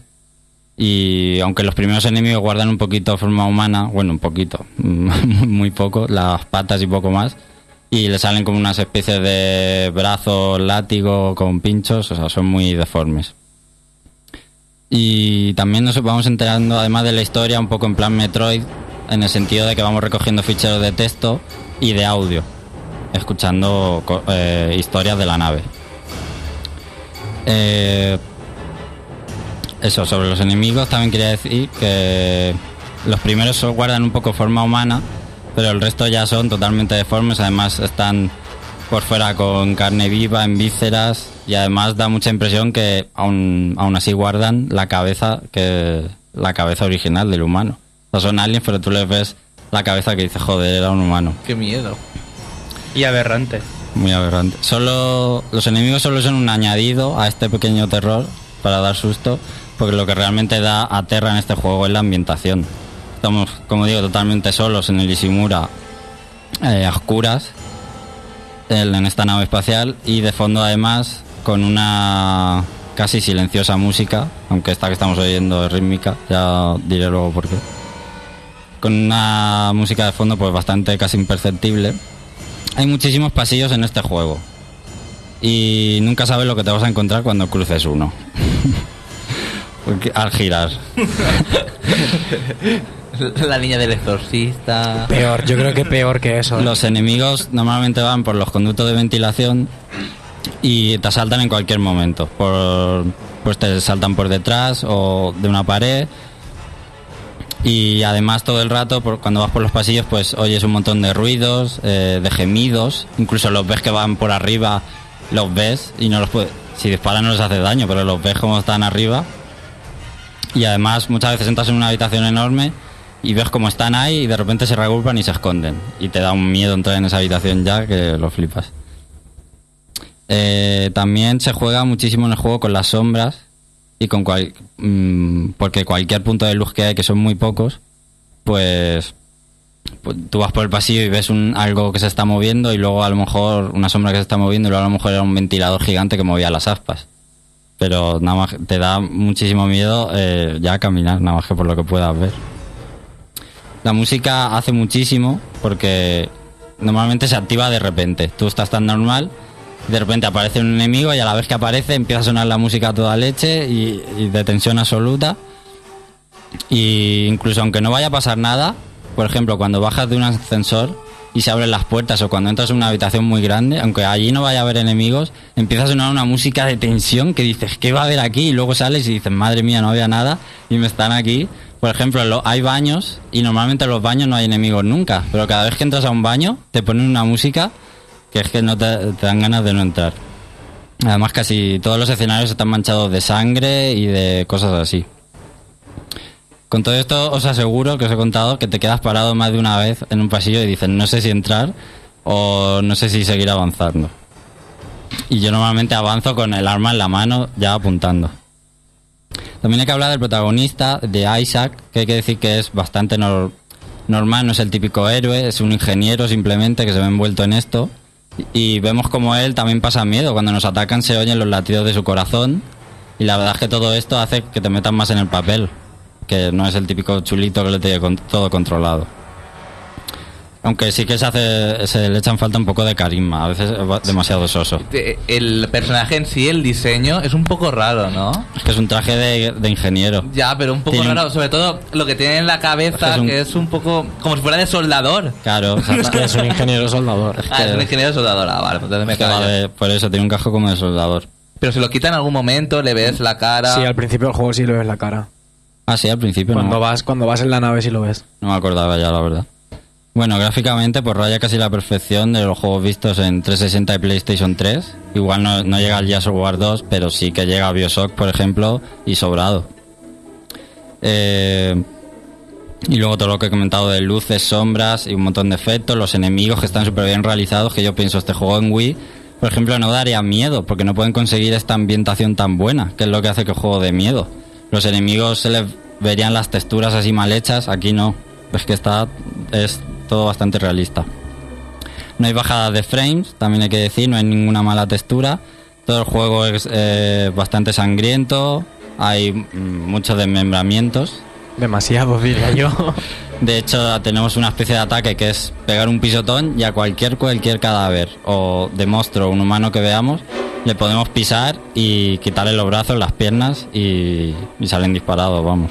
y aunque los primeros enemigos guardan un poquito forma humana, bueno, un poquito, (laughs) muy poco, las patas y poco más, y le salen como unas especies de brazos, látigo con pinchos, o sea, son muy deformes. Y también nos vamos enterando, además de la historia, un poco en plan Metroid, en el sentido de que vamos recogiendo ficheros de texto y de audio, escuchando eh, historias de la nave. Eh, eso, sobre los enemigos también quería decir que los primeros guardan un poco forma humana, pero el resto ya son totalmente deformes, además están por fuera con carne viva, en vísceras, y además da mucha impresión que aún, aún así guardan la cabeza que la cabeza original del humano. O sea, son aliens, pero tú les ves la cabeza que dice, joder, era un humano. Qué miedo. Y aberrante. Muy aberrante. Solo los enemigos solo son un añadido a este pequeño terror para dar susto, porque lo que realmente da aterra en este juego es la ambientación. Estamos, como digo, totalmente solos en el Ishimura, eh, a oscuras, en esta nave espacial y de fondo además con una casi silenciosa música, aunque esta que estamos oyendo es rítmica, ya diré luego por qué. Con una música de fondo pues bastante casi imperceptible. Hay muchísimos pasillos en este juego. Y nunca sabes lo que te vas a encontrar cuando cruces uno. (laughs) Al girar. (laughs) (laughs) La niña del exorcista. Peor, yo creo que peor que eso. ¿eh? Los enemigos normalmente van por los conductos de ventilación y te asaltan en cualquier momento. Por, pues te saltan por detrás o de una pared. Y además todo el rato, por- cuando vas por los pasillos, pues oyes un montón de ruidos, eh, de gemidos. Incluso los ves que van por arriba, los ves y no los puedes... Si disparan no les hace daño, pero los ves como están arriba. Y además muchas veces entras en una habitación enorme y ves cómo están ahí y de repente se reagrupan y se esconden. Y te da un miedo entrar en esa habitación ya que lo flipas. Eh, también se juega muchísimo en el juego con las sombras y con cual, mm, porque cualquier punto de luz que hay, que son muy pocos, pues pues, tú vas por el pasillo y ves un, algo que se está moviendo y luego a lo mejor una sombra que se está moviendo y luego a lo mejor era un ventilador gigante que movía las aspas. Pero nada más te da muchísimo miedo eh, ya caminar, nada más que por lo que puedas ver. La música hace muchísimo porque normalmente se activa de repente. Tú estás tan normal, de repente aparece un enemigo y a la vez que aparece empieza a sonar la música toda leche y, y de tensión absoluta. Y incluso aunque no vaya a pasar nada, por ejemplo, cuando bajas de un ascensor y se abren las puertas o cuando entras en una habitación muy grande, aunque allí no vaya a haber enemigos, empieza a sonar una música de tensión que dices, ¿qué va a haber aquí? Y luego sales y dices, madre mía, no había nada y me están aquí. Por ejemplo, lo- hay baños y normalmente en los baños no hay enemigos nunca, pero cada vez que entras a un baño te ponen una música que es que no te, te dan ganas de no entrar. Además, casi todos los escenarios están manchados de sangre y de cosas así. Con todo esto os aseguro que os he contado que te quedas parado más de una vez en un pasillo y dices no sé si entrar o no sé si seguir avanzando. Y yo normalmente avanzo con el arma en la mano ya apuntando. También hay que hablar del protagonista, de Isaac, que hay que decir que es bastante nor- normal, no es el típico héroe, es un ingeniero simplemente que se ve envuelto en esto. Y vemos como él también pasa miedo. Cuando nos atacan se oyen los latidos de su corazón. Y la verdad es que todo esto hace que te metas más en el papel. Que no es el típico chulito que lo tiene todo controlado. Aunque sí que se, hace, se le echan falta un poco de carisma. A veces es demasiado soso. Eh, El personaje en sí, el diseño, es un poco raro, ¿no? Es que es un traje de, de ingeniero. Ya, pero un poco Tiene un- raro, sobre todo lo que tiene en la cabeza, Es un- que es un poco como si fuera de soldador. Claro, (laughs) Es que es un ingeniero soldador. Ah, es un ingeniero soldador, ah, vale, pues entonces me Es que callo. va de- por eso tiene un casco como de soldador. Pero se lo quita en algún momento, le ves la cara. Sí, al principio del juego sí le ves la cara. Ah, sí, al principio Cuando no, vas, cuando vas en la nave sí lo ves. no me acordaba ya, la verdad. Bueno, gráficamente pues raya casi la perfección de los juegos vistos en 360 y PlayStation 3. Igual no, llega al of War 2, pero sí que llega a Bioshock, por ejemplo, y sobrado. Eh, y luego todo lo que he comentado de luces, sombras y un montón de efectos, los enemigos que están súper bien realizados, que yo pienso este juego en Wii, por ejemplo, no daría miedo, porque no pueden conseguir esta ambientación tan buena, que es lo que hace que el juego de miedo. Los enemigos se les verían las texturas así mal hechas, aquí no. Es que está, es todo bastante realista. No hay bajadas de frames, también hay que decir, no hay ninguna mala textura. Todo el juego es eh, bastante sangriento, hay mm, muchos desmembramientos. Demasiado, diría yo. (laughs) De hecho, tenemos una especie de ataque que es pegar un pisotón y a cualquier cualquier cadáver o de monstruo o un humano que veamos le podemos pisar y quitarle los brazos, las piernas y, y salen disparados, vamos.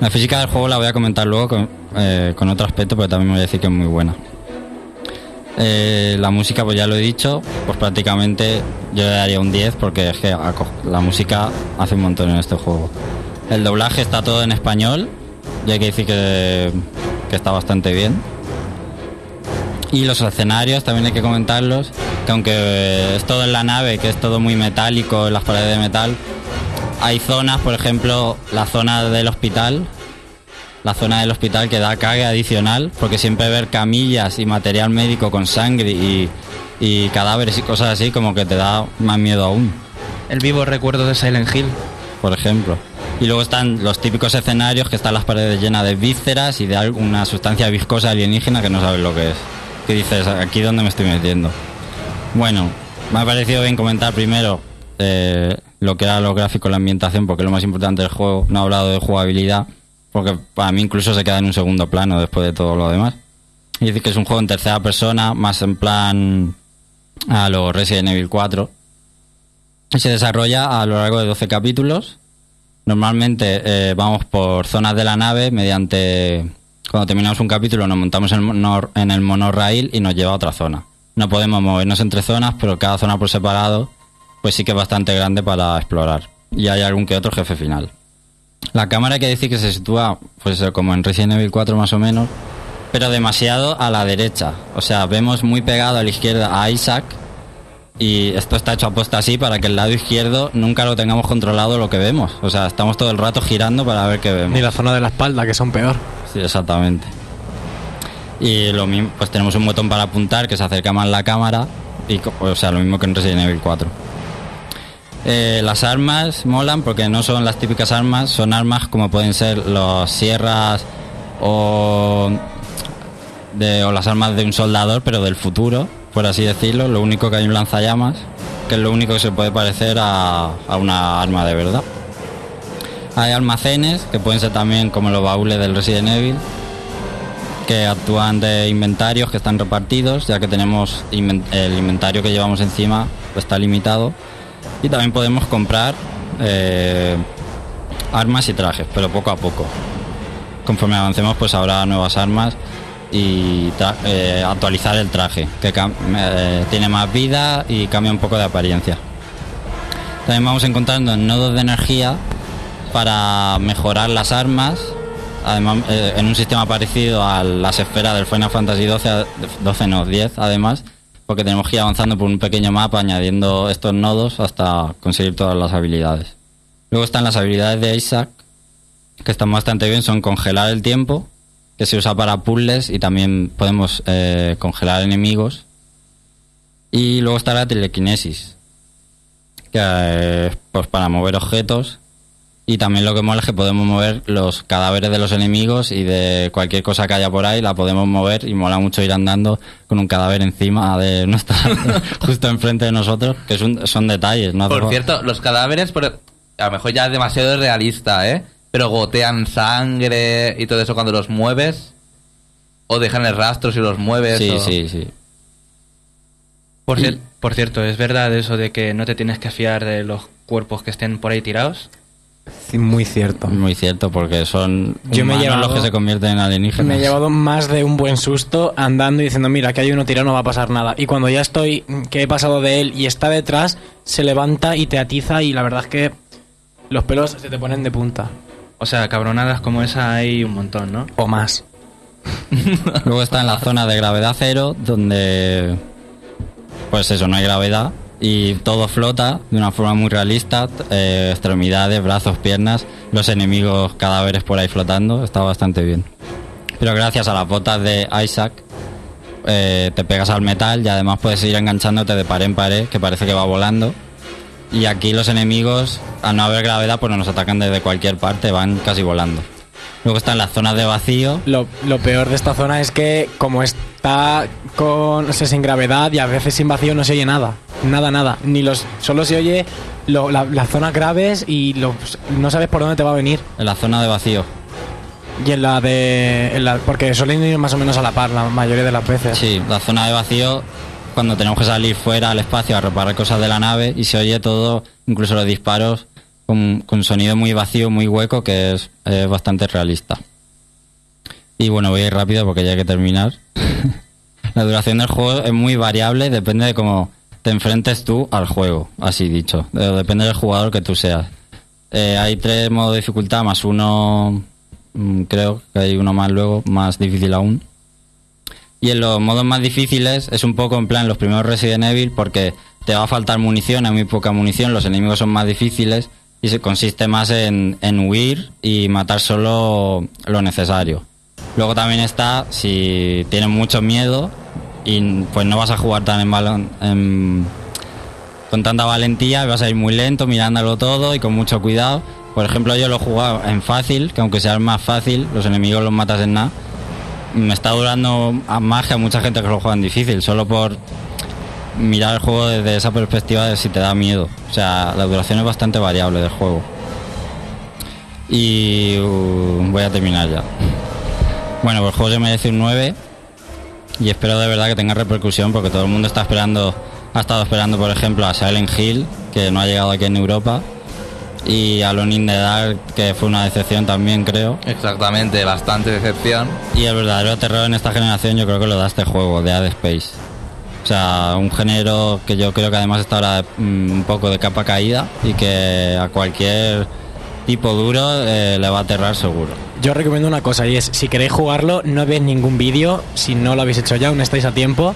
La física del juego la voy a comentar luego eh, con otro aspecto, pero también voy a decir que es muy buena. Eh, la música, pues ya lo he dicho, pues prácticamente yo le daría un 10 porque es que la música hace un montón en este juego. El doblaje está todo en español y hay que decir que, que está bastante bien. Y los escenarios también hay que comentarlos, que aunque es todo en la nave, que es todo muy metálico, en las paredes de metal, hay zonas, por ejemplo, la zona del hospital, la zona del hospital que da carga adicional, porque siempre ver camillas y material médico con sangre y, y cadáveres y cosas así, como que te da más miedo aún El vivo recuerdo de Silent Hill. por ejemplo. Y luego están los típicos escenarios que están las paredes llenas de vísceras y de alguna sustancia viscosa alienígena que no sabes lo que es. Que dices, aquí donde me estoy metiendo. Bueno, me ha parecido bien comentar primero eh, lo que era lo gráfico, la ambientación, porque es lo más importante del juego. No he hablado de jugabilidad, porque para mí incluso se queda en un segundo plano después de todo lo demás. Y decir que es un juego en tercera persona, más en plan a lo Resident Evil 4. Y se desarrolla a lo largo de 12 capítulos. Normalmente eh, vamos por zonas de la nave mediante... Cuando terminamos un capítulo nos montamos en el, mono- en el monorail y nos lleva a otra zona. No podemos movernos entre zonas, pero cada zona por separado pues sí que es bastante grande para explorar. Y hay algún que otro jefe final. La cámara hay que decir que se sitúa pues eh, como en Resident Evil 4 más o menos, pero demasiado a la derecha. O sea, vemos muy pegado a la izquierda a Isaac y esto está hecho aposta así para que el lado izquierdo nunca lo tengamos controlado lo que vemos. O sea, estamos todo el rato girando para ver qué vemos. Ni la zona de la espalda, que son peor. Sí, exactamente. Y lo mismo, pues tenemos un botón para apuntar que se acerca más la cámara. Y, o sea, lo mismo que en Resident Evil 4. Eh, las armas molan porque no son las típicas armas, son armas como pueden ser las sierras o o las armas de un soldador, pero del futuro, por así decirlo. Lo único que hay un lanzallamas, que es lo único que se puede parecer a, a una arma de verdad. Hay almacenes, que pueden ser también como los baúles del Resident Evil, que actúan de inventarios que están repartidos, ya que tenemos el inventario que llevamos encima está limitado. Y también podemos comprar eh, armas y trajes, pero poco a poco. Conforme avancemos, pues habrá nuevas armas y eh, actualizar el traje, que eh, tiene más vida y cambia un poco de apariencia. También vamos encontrando nodos de energía para mejorar las armas, además en un sistema parecido a las esferas del Final Fantasy XII, 12 no, 10 además, porque tenemos que ir avanzando por un pequeño mapa añadiendo estos nodos hasta conseguir todas las habilidades. Luego están las habilidades de Isaac, que están bastante bien, son congelar el tiempo, que se usa para puzzles y también podemos eh, congelar enemigos. Y luego está la telequinesis, que eh, es pues para mover objetos. Y también lo que mola es que podemos mover los cadáveres de los enemigos y de cualquier cosa que haya por ahí, la podemos mover y mola mucho ir andando con un cadáver encima de (laughs) nuestra, justo enfrente de nosotros, que es un- son detalles. ¿no? Por cierto, los cadáveres, por- a lo mejor ya es demasiado realista, ¿eh? Pero gotean sangre y todo eso cuando los mueves. O dejan el rastro si los mueves. Sí, o- sí, sí. Por, cier- por cierto, ¿es verdad eso de que no te tienes que fiar de los cuerpos que estén por ahí tirados? Sí, muy cierto. Muy cierto, porque son Yo me he llevado- los que se convierten en alienígenas. Me he llevado más de un buen susto andando y diciendo, mira, que hay uno tirado, no va a pasar nada. Y cuando ya estoy, que he pasado de él y está detrás, se levanta y te atiza y la verdad es que los pelos se te ponen de punta. O sea, cabronadas como esa hay un montón, ¿no? O más. (laughs) Luego está en la zona de gravedad cero, donde pues eso, no hay gravedad y todo flota de una forma muy realista, eh, extremidades, brazos, piernas, los enemigos cadáveres por ahí flotando, está bastante bien. Pero gracias a las botas de Isaac eh, te pegas al metal y además puedes ir enganchándote de pared en pared, que parece que va volando. Y aquí los enemigos, al no haber gravedad, pues nos atacan desde cualquier parte, van casi volando. Luego están las zonas de vacío, Lo, lo peor de esta zona es que como está con o sea, sin gravedad y a veces sin vacío no se oye nada. Nada, nada. Ni los solo se oye lo- la- las zonas graves y los, no sabes por dónde te va a venir. en la zona de vacío. Y en la de... en la- porque suelen ir más o menos a la par la mayoría de las veces. Sí, la zona de vacío, cuando tenemos que salir fuera al espacio a reparar cosas de la nave y se oye todo, incluso los disparos, con, con sonido muy vacío, muy hueco, que es, bastante realista. Y bueno, voy a ir rápido porque ya hay que terminar. (laughs) la duración del juego es muy variable, depende de cómo te enfrentes tú al juego, así dicho. Eh, Depende del jugador que tú seas. Eh, hay tres modos de dificultad, más uno, mm, creo que hay uno más luego, más difícil aún. Y en los modos más difíciles es un poco en plan los primeros Resident Evil porque te va a faltar munición, hay muy poca munición, los enemigos son más difíciles y se consiste más en, en huir y matar solo lo necesario. Luego también está si tienes mucho miedo y pues no vas a jugar tan en balón, con tanta valentía, vas a ir muy lento mirándolo todo y con mucho cuidado. Por ejemplo, yo lo he jugado en fácil, que aunque sea el más fácil, los enemigos los matas en nada me está durando a que a mucha gente que lo juega en difícil, solo por mirar el juego desde esa perspectiva de si te da miedo. O sea, la duración es bastante variable del juego. Y uh, voy a terminar ya. Bueno, pues el juego se merece un 9 y espero de verdad que tenga repercusión porque todo el mundo está esperando, ha estado esperando por ejemplo a Silent Hill, que no ha llegado aquí en Europa, y a Alone in the Dark, que fue una decepción también creo. Exactamente, bastante decepción. Y el verdadero terror en esta generación yo creo que lo da este juego, de Dead Space. O sea, un género que yo creo que además está ahora mm, un poco de capa caída y que a cualquier tipo duro eh, le va a aterrar seguro. Yo recomiendo una cosa y es, si queréis jugarlo, no veis ningún vídeo, si no lo habéis hecho ya, aún estáis a tiempo.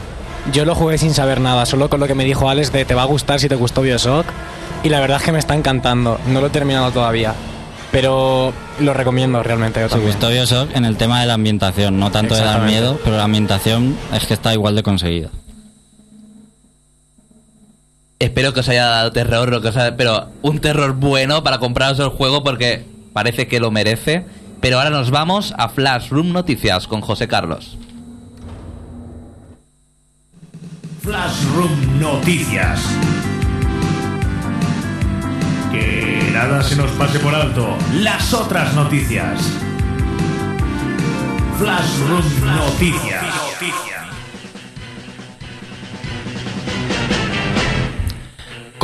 Yo lo jugué sin saber nada, solo con lo que me dijo Alex de te va a gustar si te gustó Bioshock. Y la verdad es que me está encantando, no lo he terminado todavía. Pero lo recomiendo realmente yo también. gustó Bioshock en el tema de la ambientación, no tanto de dar miedo, pero la ambientación es que está igual de conseguida. Espero que os haya dado terror, lo que os haya- pero un terror bueno para compraros el juego porque parece que lo merece. Pero ahora nos vamos a Flash Room Noticias con José Carlos. Flashroom Noticias. Que nada se nos pase por alto. Las otras noticias. Flashroom Noticias.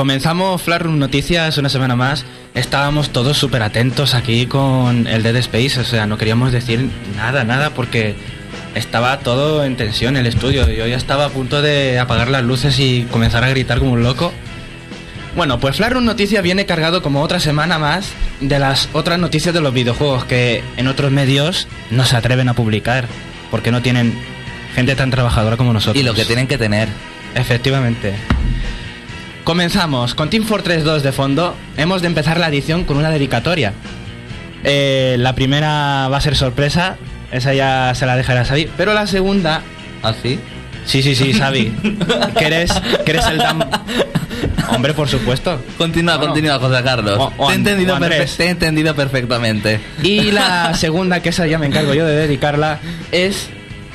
Comenzamos Flashroom Noticias una semana más. Estábamos todos súper atentos aquí con el Dead Space, o sea, no queríamos decir nada, nada, porque estaba todo en tensión el estudio. Yo ya estaba a punto de apagar las luces y comenzar a gritar como un loco. Bueno, pues Flashroom Noticias viene cargado como otra semana más de las otras noticias de los videojuegos que en otros medios no se atreven a publicar, porque no tienen gente tan trabajadora como nosotros. Y lo que tienen que tener. Efectivamente. Comenzamos con Team Fortress 2 de fondo. Hemos de empezar la edición con una dedicatoria. Eh, la primera va a ser sorpresa, esa ya se la dejará Xavi. Pero la segunda. ¿Ah, sí? Sí, sí, sí, Xavi. (laughs) que, eres, que eres el dam... Hombre, por supuesto. Continúa, continúa, José Carlos. O- o te, he entendido te he entendido perfectamente. Y la segunda, que esa ya me encargo yo de dedicarla, es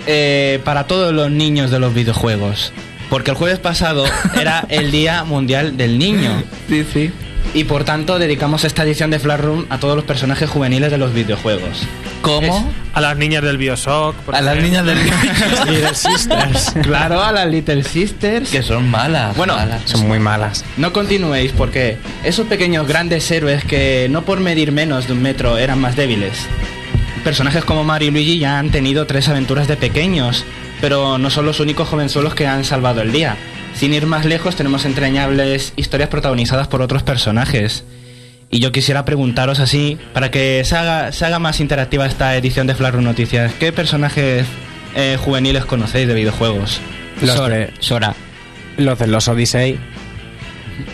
eh, para todos los niños de los videojuegos. Porque el jueves pasado era el Día Mundial del Niño. (laughs) Sí, sí. Y por tanto dedicamos esta edición de Flash Room a todos los personajes juveniles de los videojuegos. ¿Cómo? A las niñas del Bioshock. A las niñas del (laughs) Little Sisters. (laughs) Claro, a las Little Sisters. que son malas. Bueno, malas. Son muy malas. No continuéis porque esos pequeños grandes héroes que no por medir menos de un metro eran más débiles. Personajes como Mario y Luigi ya han tenido tres aventuras de pequeños, pero no son los únicos jovenzuelos que han salvado el día. Sin ir más lejos tenemos entrañables historias protagonizadas por otros personajes. Y yo quisiera preguntaros así, para que se haga, se haga más interactiva esta edición de Flash Noticias, ¿qué personajes eh, juveniles conocéis de videojuegos? Los, Sora. de, Sora. los de los Odyssey.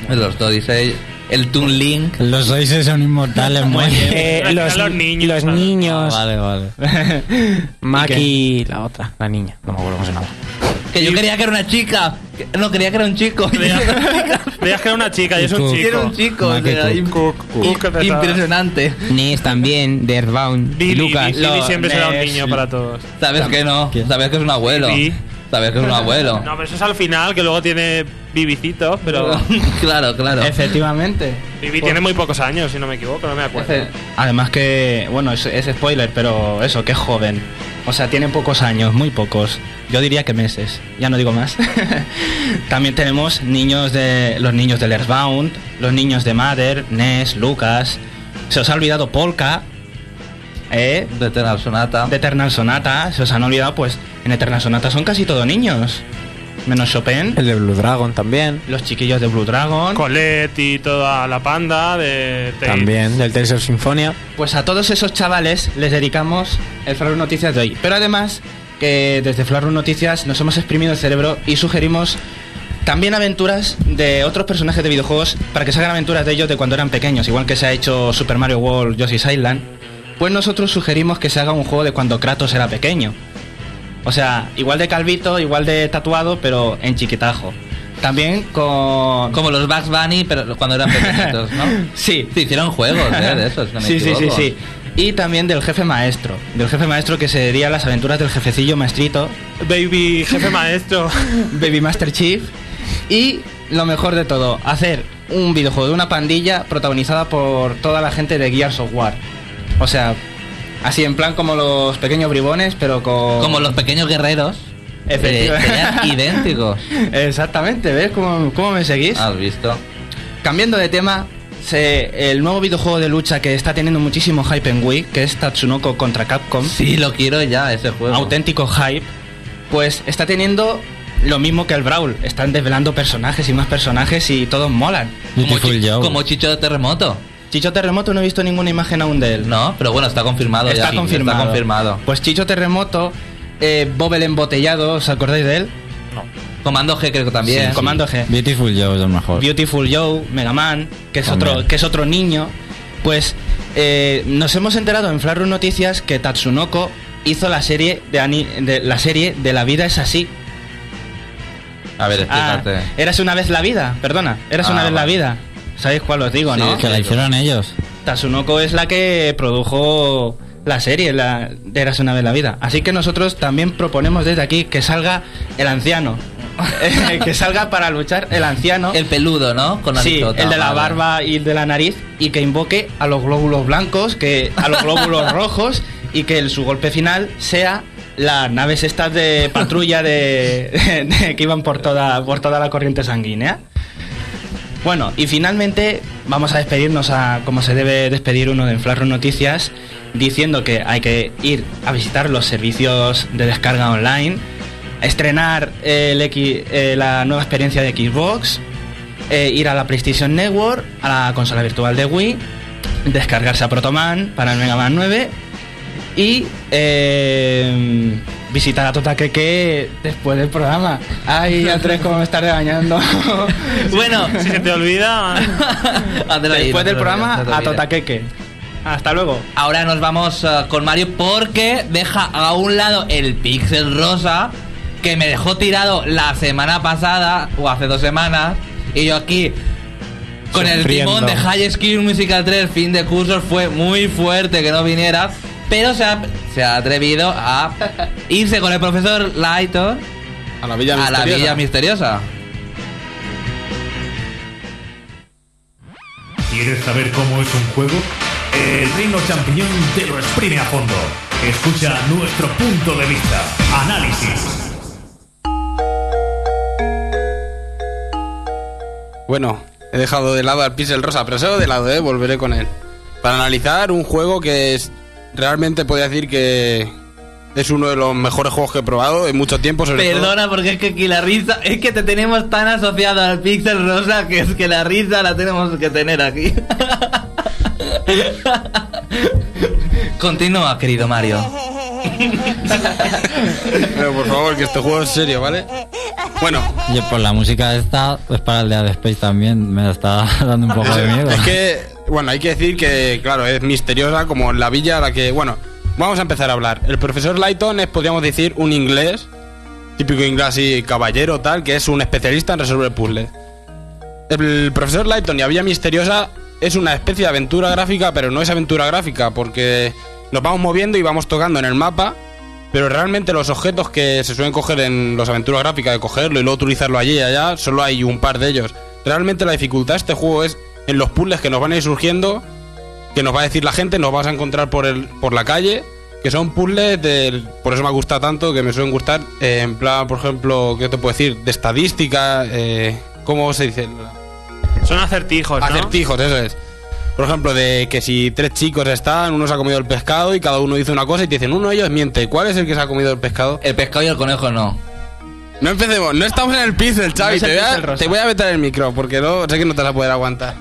Los Odyssey, el Toon Link. Los Odyssey son inmortales, (laughs) muy Eh, Los- niños, los niños. Vale, vale. (laughs) Maki, la otra, la niña. No me acuerdo cómo se llama. Que yo creía que era una chica. No, creía que era un chico. Veías (laughs) que era una chica y es un. Que era chico. un chico. o sea, Cook. Cook, impresionante. Nes también, de Earthbound, Billy, Lucas. Billy siempre será un niño para todos. Sabes que no. Sabes que es un abuelo. Sabes que es un abuelo. No, pero eso es al final, que luego tiene Bibicito, pero (laughs) claro, claro. Efectivamente. Bibi tiene muy pocos años, si no me equivoco, no me acuerdo. Efe- Además que, bueno, es, es spoiler, pero eso, que es joven. O sea, tiene pocos años, muy pocos. Yo diría que meses, ya no digo más. (laughs) También tenemos niños de los niños del Earthbound, los niños de Mother, Ness, Lucas. Se os ha olvidado Polka, ¿eh? De Eternal Sonata. de Eternal Sonata. Se os han olvidado, pues, en Eternal Sonata son casi todos niños. Menos Chopin, El de Blue Dragon también. los chiquillos de Blue Dragon. Colette y toda la panda de Tales. También, del Tales of Symphonia. Pues a todos esos chavales les dedicamos el Flash Noticias de hoy. Pero además que desde Flash Noticias nos hemos exprimido el cerebro y sugerimos también aventuras de otros personajes de videojuegos para que se hagan aventuras de ellos de cuando eran pequeños, igual que se ha hecho Super Mario World, Yoshi's Island. Pues nosotros sugerimos que se haga un juego de cuando Kratos era pequeño. O sea, igual de calvito, igual de tatuado, pero en chiquitajo. También con... Como los Bugs Bunny, pero cuando eran pequeñitos, ¿no? (laughs) Sí, Se hicieron juegos, ¿eh? De esos, no me sí, sí, sí, sí. Y también del jefe maestro. Del jefe maestro que sería las aventuras del jefecillo maestrito, Baby jefe maestro. (laughs) Baby Master Chief. Y lo mejor de todo, hacer un videojuego de una pandilla protagonizada por toda la gente de Gears of War. O sea, así en plan como los pequeños bribones, pero con... Como los pequeños guerreros. eh, Efectivamente. (laughs) idénticos. Exactamente, ¿ves cómo, cómo me seguís? ¿Has visto? Cambiando de tema, se- el nuevo videojuego de lucha que está teniendo muchísimo hype en Wii, que es Tatsunoko contra Capcom. Sí, lo quiero ya, ese juego. auténtico hype, pues está teniendo lo mismo que el Brawl. Están desvelando personajes y más personajes y todos molan. Como, Chi- Joe. como Chicho de Terremoto. Chicho Terremoto no he visto ninguna imagen aún de él. No, pero bueno, está confirmado está ya. confirmado. Está confirmado. Pues Chicho Terremoto, eh, Bob el embotellado, ¿os acordáis de él? Comando G creo que también. Sí, Comando G. Beautiful Joe es el mejor. Beautiful Joe, Mega Man, que es otro, que es otro niño. Pues eh, nos hemos enterado en Flash Room Noticias que Tatsunoko hizo la serie de, ani- de la serie de La vida es así. A ver, Ah, explícate. eras una vez la vida, perdona, eras Ah, una vez la vida. ¿Sabéis cuál os digo, Sí, no? Que la hicieron ellos. Tatsunoko es la que produjo la serie, la de Eras una vez la vida. Así que nosotros también proponemos desde aquí que salga el anciano, (laughs) que salga para luchar el anciano. El peludo, ¿no? Con Sí, el de la barba y el de la nariz y que invoque a los glóbulos blancos, que a los glóbulos (laughs) rojos y que el- su golpe final sea las naves estas de patrulla de, (laughs) de- que iban por toda por toda la corriente sanguínea. Bueno, y finalmente vamos a despedirnos a como se debe despedir uno de Enflarro Noticias, diciendo que hay que ir a visitar los servicios de descarga online, estrenar X- eh, la nueva experiencia de Xbox, eh, ir a la PlayStation Network, a la consola virtual de Wii, descargarse a Protoman para el Mega Man 9 y eh, visitar a Totakeke después del programa. Ay, a tres como me está regañando. (laughs) Bueno, Si se te olvida. (laughs) Después del programa a olvides. Totakeke. Hasta luego. Ahora nos vamos eh, con Mario porque deja a un lado el pixel rosa que me dejó tirado la semana pasada o hace dos semanas y yo aquí con el timón de High School Musical 3 fin de cursos fue muy fuerte que no viniera pero se ha, se ha atrevido a irse con el profesor Lighton A la Villa a la Misteriosa. Villa Misteriosa. ¿Quieres saber cómo es un juego? El Reino Champiñón te lo exprime a fondo. Escucha nuestro punto de vista. Análisis. Bueno, he dejado de lado al Pixel Rosa, pero sigo de lado, ¿eh? Volveré con él. Para analizar un juego que es realmente podría decir que es uno de los mejores juegos que he probado en mucho tiempo, sobre todo. Perdona, porque es que aquí la risa, es que te tenemos tan asociado al pixel rosa que es que la risa la tenemos que tener aquí. (laughs) Continúa, querido Mario. Pero por favor, que este juego es serio, ¿vale? Bueno, Yo por la música esta, pues para el Dead Space también me está (laughs) dando un poco de (laughs) miedo. es que, bueno, hay que decir que, claro, es misteriosa como la villa a la que, bueno, vamos a empezar a hablar. El profesor Lighton es, podríamos decir, un inglés, típico inglés así, caballero, tal, que es un especialista en resolver puzzles. El profesor Lighton y la Villa Misteriosa es una especie de aventura gráfica, pero no es aventura gráfica, porque nos vamos moviendo y vamos tocando en el mapa, pero realmente los objetos que se suelen coger en las aventuras gráficas, de cogerlo y luego utilizarlo allí y allá, solo hay un par de ellos. Realmente la dificultad de este juego es en los puzzles que nos van a ir surgiendo, que nos va a decir la gente, nos vas a encontrar por, el, por la calle, que son puzzles del... Por eso me gusta tanto, que me suelen gustar, eh, en plan, por ejemplo, ¿qué te puedo decir? De estadística, eh, ¿cómo se dice? Son acertijos, ¿no? Acertijos, eso es. Por ejemplo, de que si tres chicos están, uno se ha comido el pescado y cada uno dice una cosa y te dicen, uno de ellos miente. ¿Cuál es el que se ha comido el pescado? El pescado y el conejo no. No empecemos, no estamos en el. No es el te, voy pixel a, rosa. te voy a meter el micro porque no, sé que no te la poder aguantar.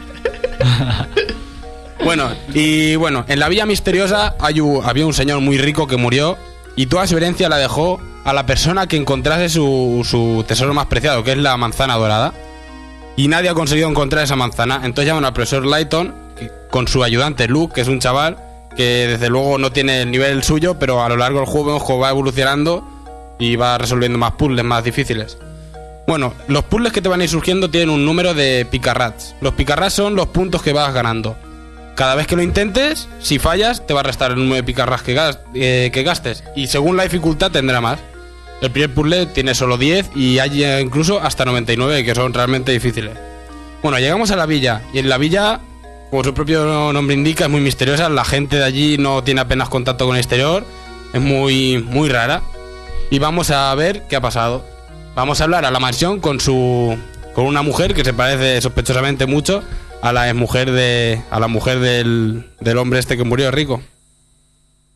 (laughs) bueno, y bueno, en la Villa Misteriosa hay u- había un señor muy rico que murió y toda su herencia la dejó a la persona que encontrase su, su tesoro más preciado, que es la manzana dorada. Y nadie ha conseguido encontrar esa manzana. Entonces llaman al profesor Lighton con su ayudante Luke, que es un chaval que desde luego no tiene el nivel suyo, pero a lo largo del juego vemos cómo va evolucionando y va resolviendo más puzzles más difíciles. Bueno, los puzzles que te van a ir surgiendo tienen un número de picarrats. Los picarrats son los puntos que vas ganando. Cada vez que lo intentes, si fallas, te va a restar el número de picarrats que, eh, que gastes. Y según la dificultad tendrá más. El primer puzzle tiene solo 10 y hay eh, incluso hasta 99 que son realmente difíciles. Bueno, llegamos a la villa y en la villa, como su propio nombre indica, es muy misteriosa. La gente de allí no tiene apenas contacto con el exterior. Es muy, muy rara. Y vamos a ver qué ha pasado. Vamos a hablar a la mansión con su con una mujer que se parece sospechosamente mucho a la mujer de a la mujer del, del hombre este que murió rico.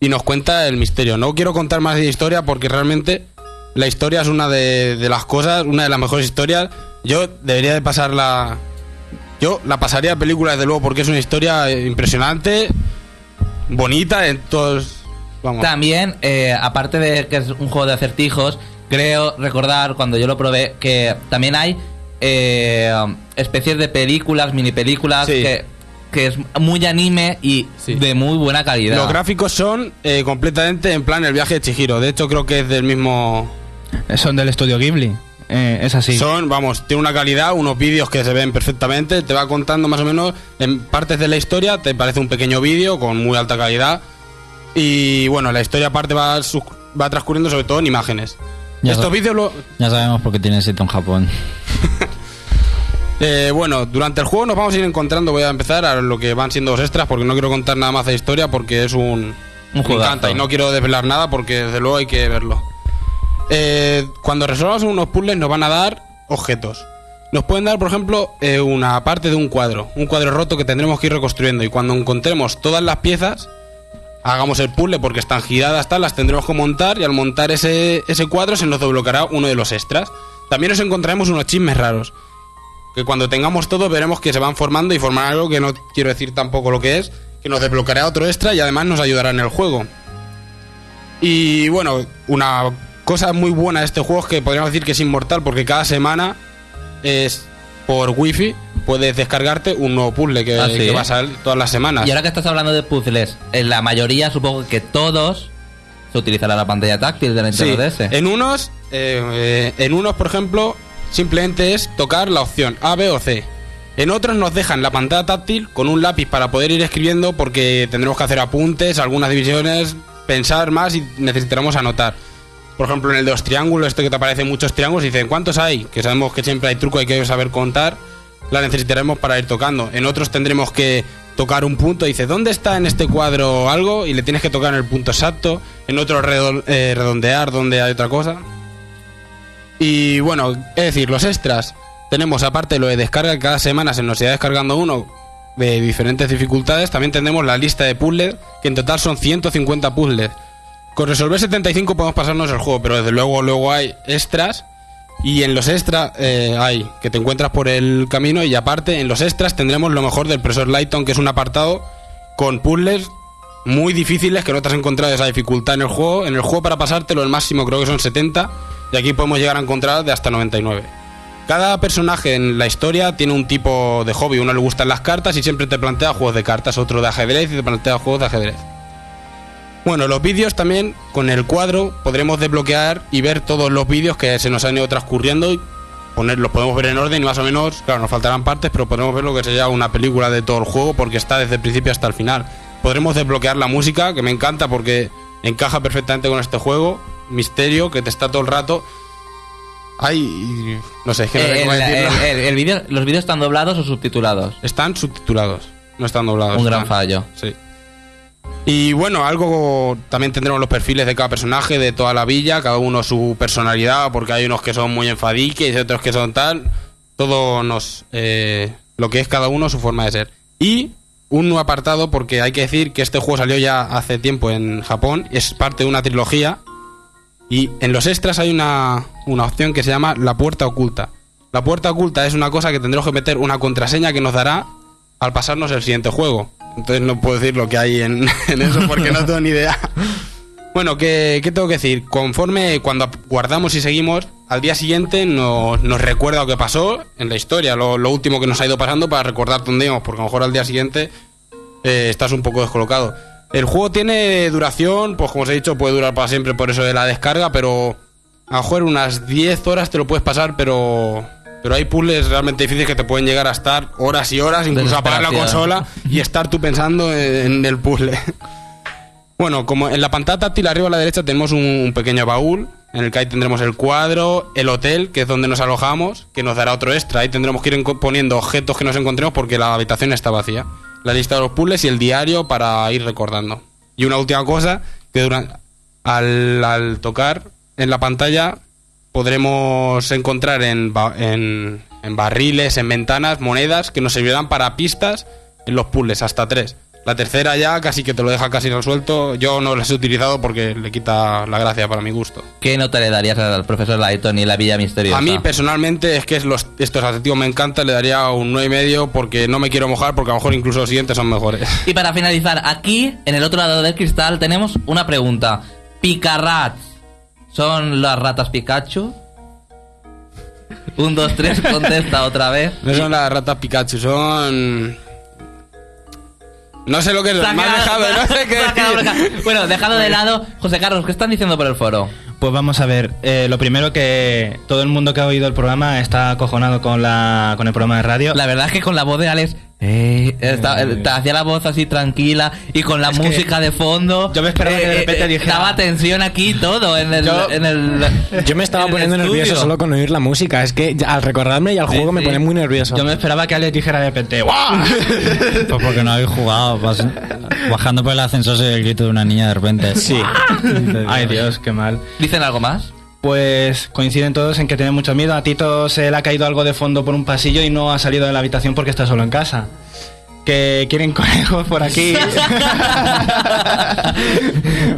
Y nos cuenta el misterio. No quiero contar más de historia porque realmente la historia es una de, de las cosas, una de las mejores historias. Yo debería de pasarla yo la pasaría a película desde luego porque es una historia impresionante, bonita en todos vamos. También, eh, aparte de que es un juego de acertijos, creo recordar cuando yo lo probé que también hay eh, especies de películas, mini películas, Sí. que, que es muy anime y Sí. de muy buena calidad. Los gráficos son eh, completamente en plan el viaje de Chihiro. De hecho, creo que es del mismo. Son del estudio Ghibli. Eh, es así. Son, vamos, tiene una calidad, unos vídeos que se ven perfectamente. Te va contando más o menos en partes de la historia. Te parece un pequeño vídeo con muy alta calidad. Y bueno, la historia aparte va, va transcurriendo sobre todo en imágenes. Ya Estos vídeos lo, Ya sabemos por qué tiene éxito en Japón. (laughs) Eh, bueno, durante el juego nos vamos a ir encontrando. Voy a empezar a lo que van siendo los extras porque no quiero contar nada más de historia porque es un. Un encanta y no quiero desvelar nada porque desde luego hay que verlo. Eh, cuando resolvamos unos puzzles nos van a dar objetos. Nos pueden dar, por ejemplo, eh, una parte de un cuadro, un cuadro roto que tendremos que ir reconstruyendo. Y cuando encontremos todas las piezas, hagamos el puzzle porque están giradas, tal, las tendremos que montar y al montar ese, ese cuadro se nos desbloqueará uno de los extras. También nos encontraremos unos chismes raros. Que cuando tengamos todo veremos que se van formando y forman algo que no quiero decir tampoco lo que es, que nos desbloqueará otro extra y además nos ayudará en el juego. Y bueno, una cosa muy buena de este juego es que podríamos decir que es inmortal porque cada semana es por wifi puedes descargarte un nuevo puzzle que, Ah, ¿sí? que va a salir todas las semanas. Y ahora que estás hablando de puzzles, en la mayoría supongo que todos se utilizará la pantalla táctil de la Sí, Nintendo DS. en unos, eh, eh, en unos, por ejemplo, simplemente es tocar la opción A, B o C. En otros nos dejan la pantalla táctil con un lápiz para poder ir escribiendo porque tendremos que hacer apuntes, algunas divisiones, pensar más y necesitaremos anotar. Por ejemplo, en el de los triángulos, este que te aparecen muchos triángulos, dicen ¿cuántos hay? Que sabemos que siempre hay truco, hay que saber contar. La necesitaremos para ir tocando. En otros tendremos que tocar un punto. Dice, ¿dónde está en este cuadro algo? Y le tienes que tocar en el punto exacto. En otro eh, redondear donde hay otra cosa. Y bueno, es decir, los extras. Tenemos aparte lo de descarga, cada semana se nos irá descargando uno de diferentes dificultades. También tenemos la lista de puzzles, que en total son 150 puzzles. Con resolver 75 podemos pasarnos el juego, pero desde luego luego hay extras. Y en los extras eh, hay que te encuentras por el camino y aparte en los extras tendremos lo mejor del profesor Lighton, que es un apartado con puzzles muy difíciles que no te has encontrado esa dificultad en el juego. En el juego para pasártelo el máximo creo que son 70 y aquí podemos llegar a encontrar de hasta 99. Cada personaje en la historia tiene un tipo de hobby. Uno le gustan las cartas y siempre te plantea juegos de cartas, otro de ajedrez y te plantea juegos de ajedrez. Bueno, los vídeos también, con el cuadro, podremos desbloquear y ver todos los vídeos que se nos han ido transcurriendo y poner, los podemos ver en orden y más o menos, claro, nos faltarán partes, pero podremos ver lo que sería una película de todo el juego porque está desde el principio hasta el final. Podremos desbloquear la música, que me encanta porque encaja perfectamente con este juego. Misterio, que te está todo el rato. Ay, no sé, es que no sé Eh, cómo el- decirlo. el- el- ¿Los vídeos están doblados o subtitulados? Están subtitulados, no están doblados. Un gran están- fallo. Sí. Y bueno, algo también tendremos los perfiles de cada personaje de toda la villa, cada uno su personalidad, porque hay unos que son muy enfadiques y otros que son tal. Todo nos. eh, lo que es cada uno, su forma de ser. Y un nuevo apartado, porque hay que decir que este juego salió ya hace tiempo en Japón, es parte de una trilogía. Y en los extras hay una, una opción que se llama la puerta oculta. La puerta oculta es una cosa que tendremos que meter una contraseña que nos dará al pasarnos el siguiente juego. Entonces no puedo decir lo que hay en, (laughs) eso porque no tengo ni idea. Bueno, ¿qué, tengo que decir? Conforme cuando guardamos y seguimos, al día siguiente nos, recuerda lo que pasó en la historia, lo, lo último que nos ha ido pasando para recordar dónde íbamos, porque a lo mejor al día siguiente eh, estás un poco descolocado. El juego tiene duración, pues como os he dicho, puede durar para siempre por eso de la descarga, pero a lo mejor unas 10 horas te lo puedes pasar, pero pero hay puzzles realmente difíciles que te pueden llegar a estar horas y horas, incluso apagar la consola y estar tú pensando en, en el puzzle. (laughs) Bueno, como en la pantalla táctil arriba a la derecha tenemos un, un pequeño baúl en el que ahí tendremos el cuadro, el hotel, que es donde nos alojamos, que nos dará otro extra. Ahí tendremos que ir poniendo objetos que nos encontremos porque la habitación está vacía. La lista de los puzzles y el diario para ir recordando. Y una última cosa, que durante, al, al tocar en la pantalla podremos encontrar en, en, en barriles, en ventanas, monedas que nos servirán para pistas en los puzzles, hasta tres. La tercera ya casi que te lo deja casi resuelto. Yo no las he utilizado porque le quita la gracia para mi gusto. ¿Qué nota le darías al profesor Lighton y la Villa Misteriosa? A mí personalmente es que es los, estos adjetivos me encantan, le daría un 9,5 y medio porque no me quiero mojar porque a lo mejor incluso los siguientes son mejores. Y para finalizar, aquí, en el otro lado del cristal, tenemos una pregunta. ¿Picarrats son las ratas Pikachu? Un, dos, tres, (laughs) contesta otra vez. No son las ratas Pikachu, son... No sé lo que es, me has dejado, no sé (laughs) qué decir. Bueno, dejado de lado, José Carlos, ¿qué están diciendo por el foro? Pues vamos a ver, eh, lo primero que todo el mundo que ha oído el programa está acojonado con, la, con el programa de radio. La verdad es que con la voz de Alex Eh, esta- eh, te hacía la voz así tranquila y con la música de fondo. yo me esperaba que de repente dijera- Daba tensión aquí y todo en el. Yo- en el Yo me estaba poniendo nervioso solo con oír la música. Es que al recordarme y al Sí, juego me sí. pone muy nervioso. Yo me esperaba que Alex dijera de repente. (laughs) Pues porque no habéis jugado. vas- bajando por el ascensor soy el grito de una niña de repente. Sí. Ay Dios, qué mal. ¿Dicen algo más? Pues coinciden todos en que tiene mucho miedo. A Tito se le ha caído algo de fondo por un pasillo y no ha salido de la habitación porque está solo en casa. Que quieren (laughs) conejos por aquí. (laughs)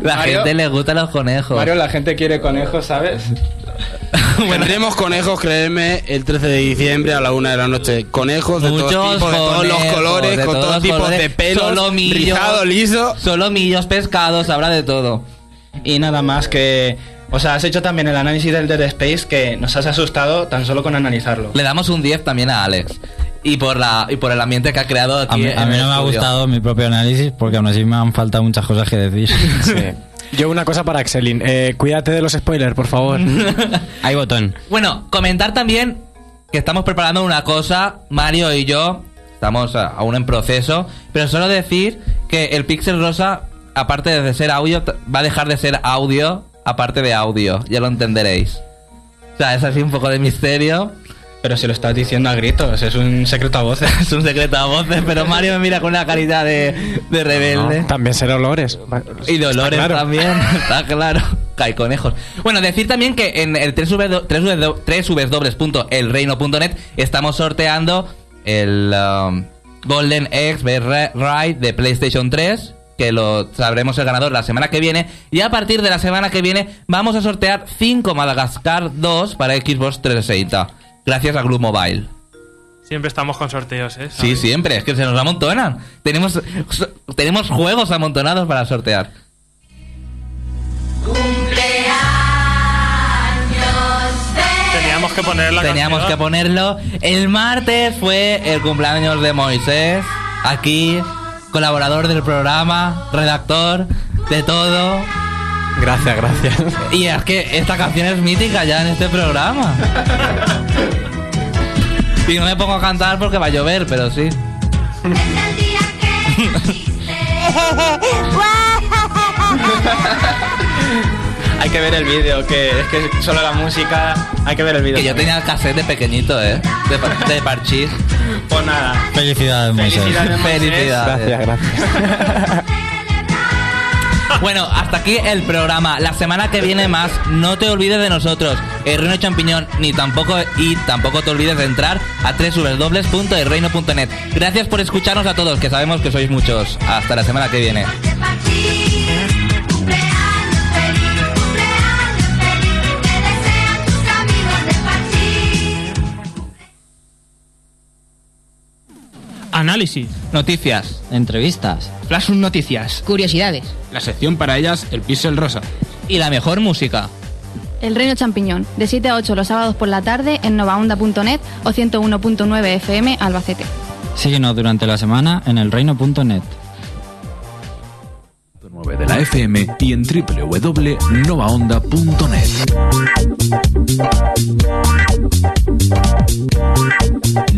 La Mario- gente le gustan los conejos. Mario, la gente quiere conejos, ¿sabes? (laughs) Tendremos conejos, créeme, el 13 de diciembre a la una de la noche. Conejos de Muchos todos tipos, de todos los colores, de con todos tipos colores, de pelos, solomillos, rizado, liso. Solomillos, pescados, habrá de todo. Y nada más que... O sea, has hecho también el análisis del Dead Space que nos has asustado tan solo con analizarlo. Le damos un 10 también a Alex. Y por la y por el ambiente que ha creado aquí A mí, en a mí el no me ha gustado mi propio análisis porque aún así me han faltado muchas cosas que decir. (laughs) (laughs) Yo una cosa para Excelin. Eh, cuídate de los spoilers, por favor. (laughs) Hay botón. Bueno, comentar también que estamos preparando una cosa, Mario y yo, estamos aún en proceso, pero solo decir que el Pixel Rosa, aparte de ser audio, va a dejar de ser audio, aparte de audio, ya lo entenderéis. O sea, es así un poco de misterio. Pero si lo estás diciendo a gritos, es un secreto a voces. (laughs) Es un secreto a voces, pero Mario me mira con una carita de, de rebelde. También será olores. Y de olores claro. también, (laughs) está claro. Cae conejos. Bueno, decir también que en el 3W www.elreino.net estamos sorteando el um, Golden X Ride de PlayStation 3 que lo sabremos el ganador la semana que viene y a partir de la semana que viene vamos a sortear 5 Madagascar 2 para Xbox 360 gracias a Glue Mobile. Siempre estamos con sorteos, ¿eh? Sí, siempre, es que se nos amontonan. Tenemos, tenemos juegos amontonados para sortear. Teníamos que poner la Teníamos que ponerlo. El martes fue el cumpleaños de Moisés. Aquí, colaborador del programa, redactor, de todo. Gracias, gracias. Y es que esta canción es mítica ya en este programa. Y no me pongo a cantar porque va a llover, pero sí. (laughs) (laughs) hay que ver el vídeo, que es que solo la música, hay que ver el vídeo. Que yo tenía el cassette de pequeñito, ¿eh? De, par- de parchís. Pues nada. Felicidades, Moisés. Felicidades. Felicidades. Gracias, gracias. (laughs) Bueno, hasta aquí el programa. La semana que viene más, no te olvides de nosotros, el Reino Champiñón, ni tampoco y tampoco te olvides de entrar a www.elreino.net. Gracias por escucharnos a todos, que sabemos que sois muchos. Hasta la semana que viene. Análisis. Noticias. Entrevistas. Flash Noticias. Curiosidades. La sección para ellas, el pixel rosa. Y la mejor música. El Reino Champiñón, de 7 a 8 los sábados por la tarde en novaonda.net o 101.9 FM Albacete. Síguenos durante la semana en elreino.net. 9 de la FM y en www.novaonda.net.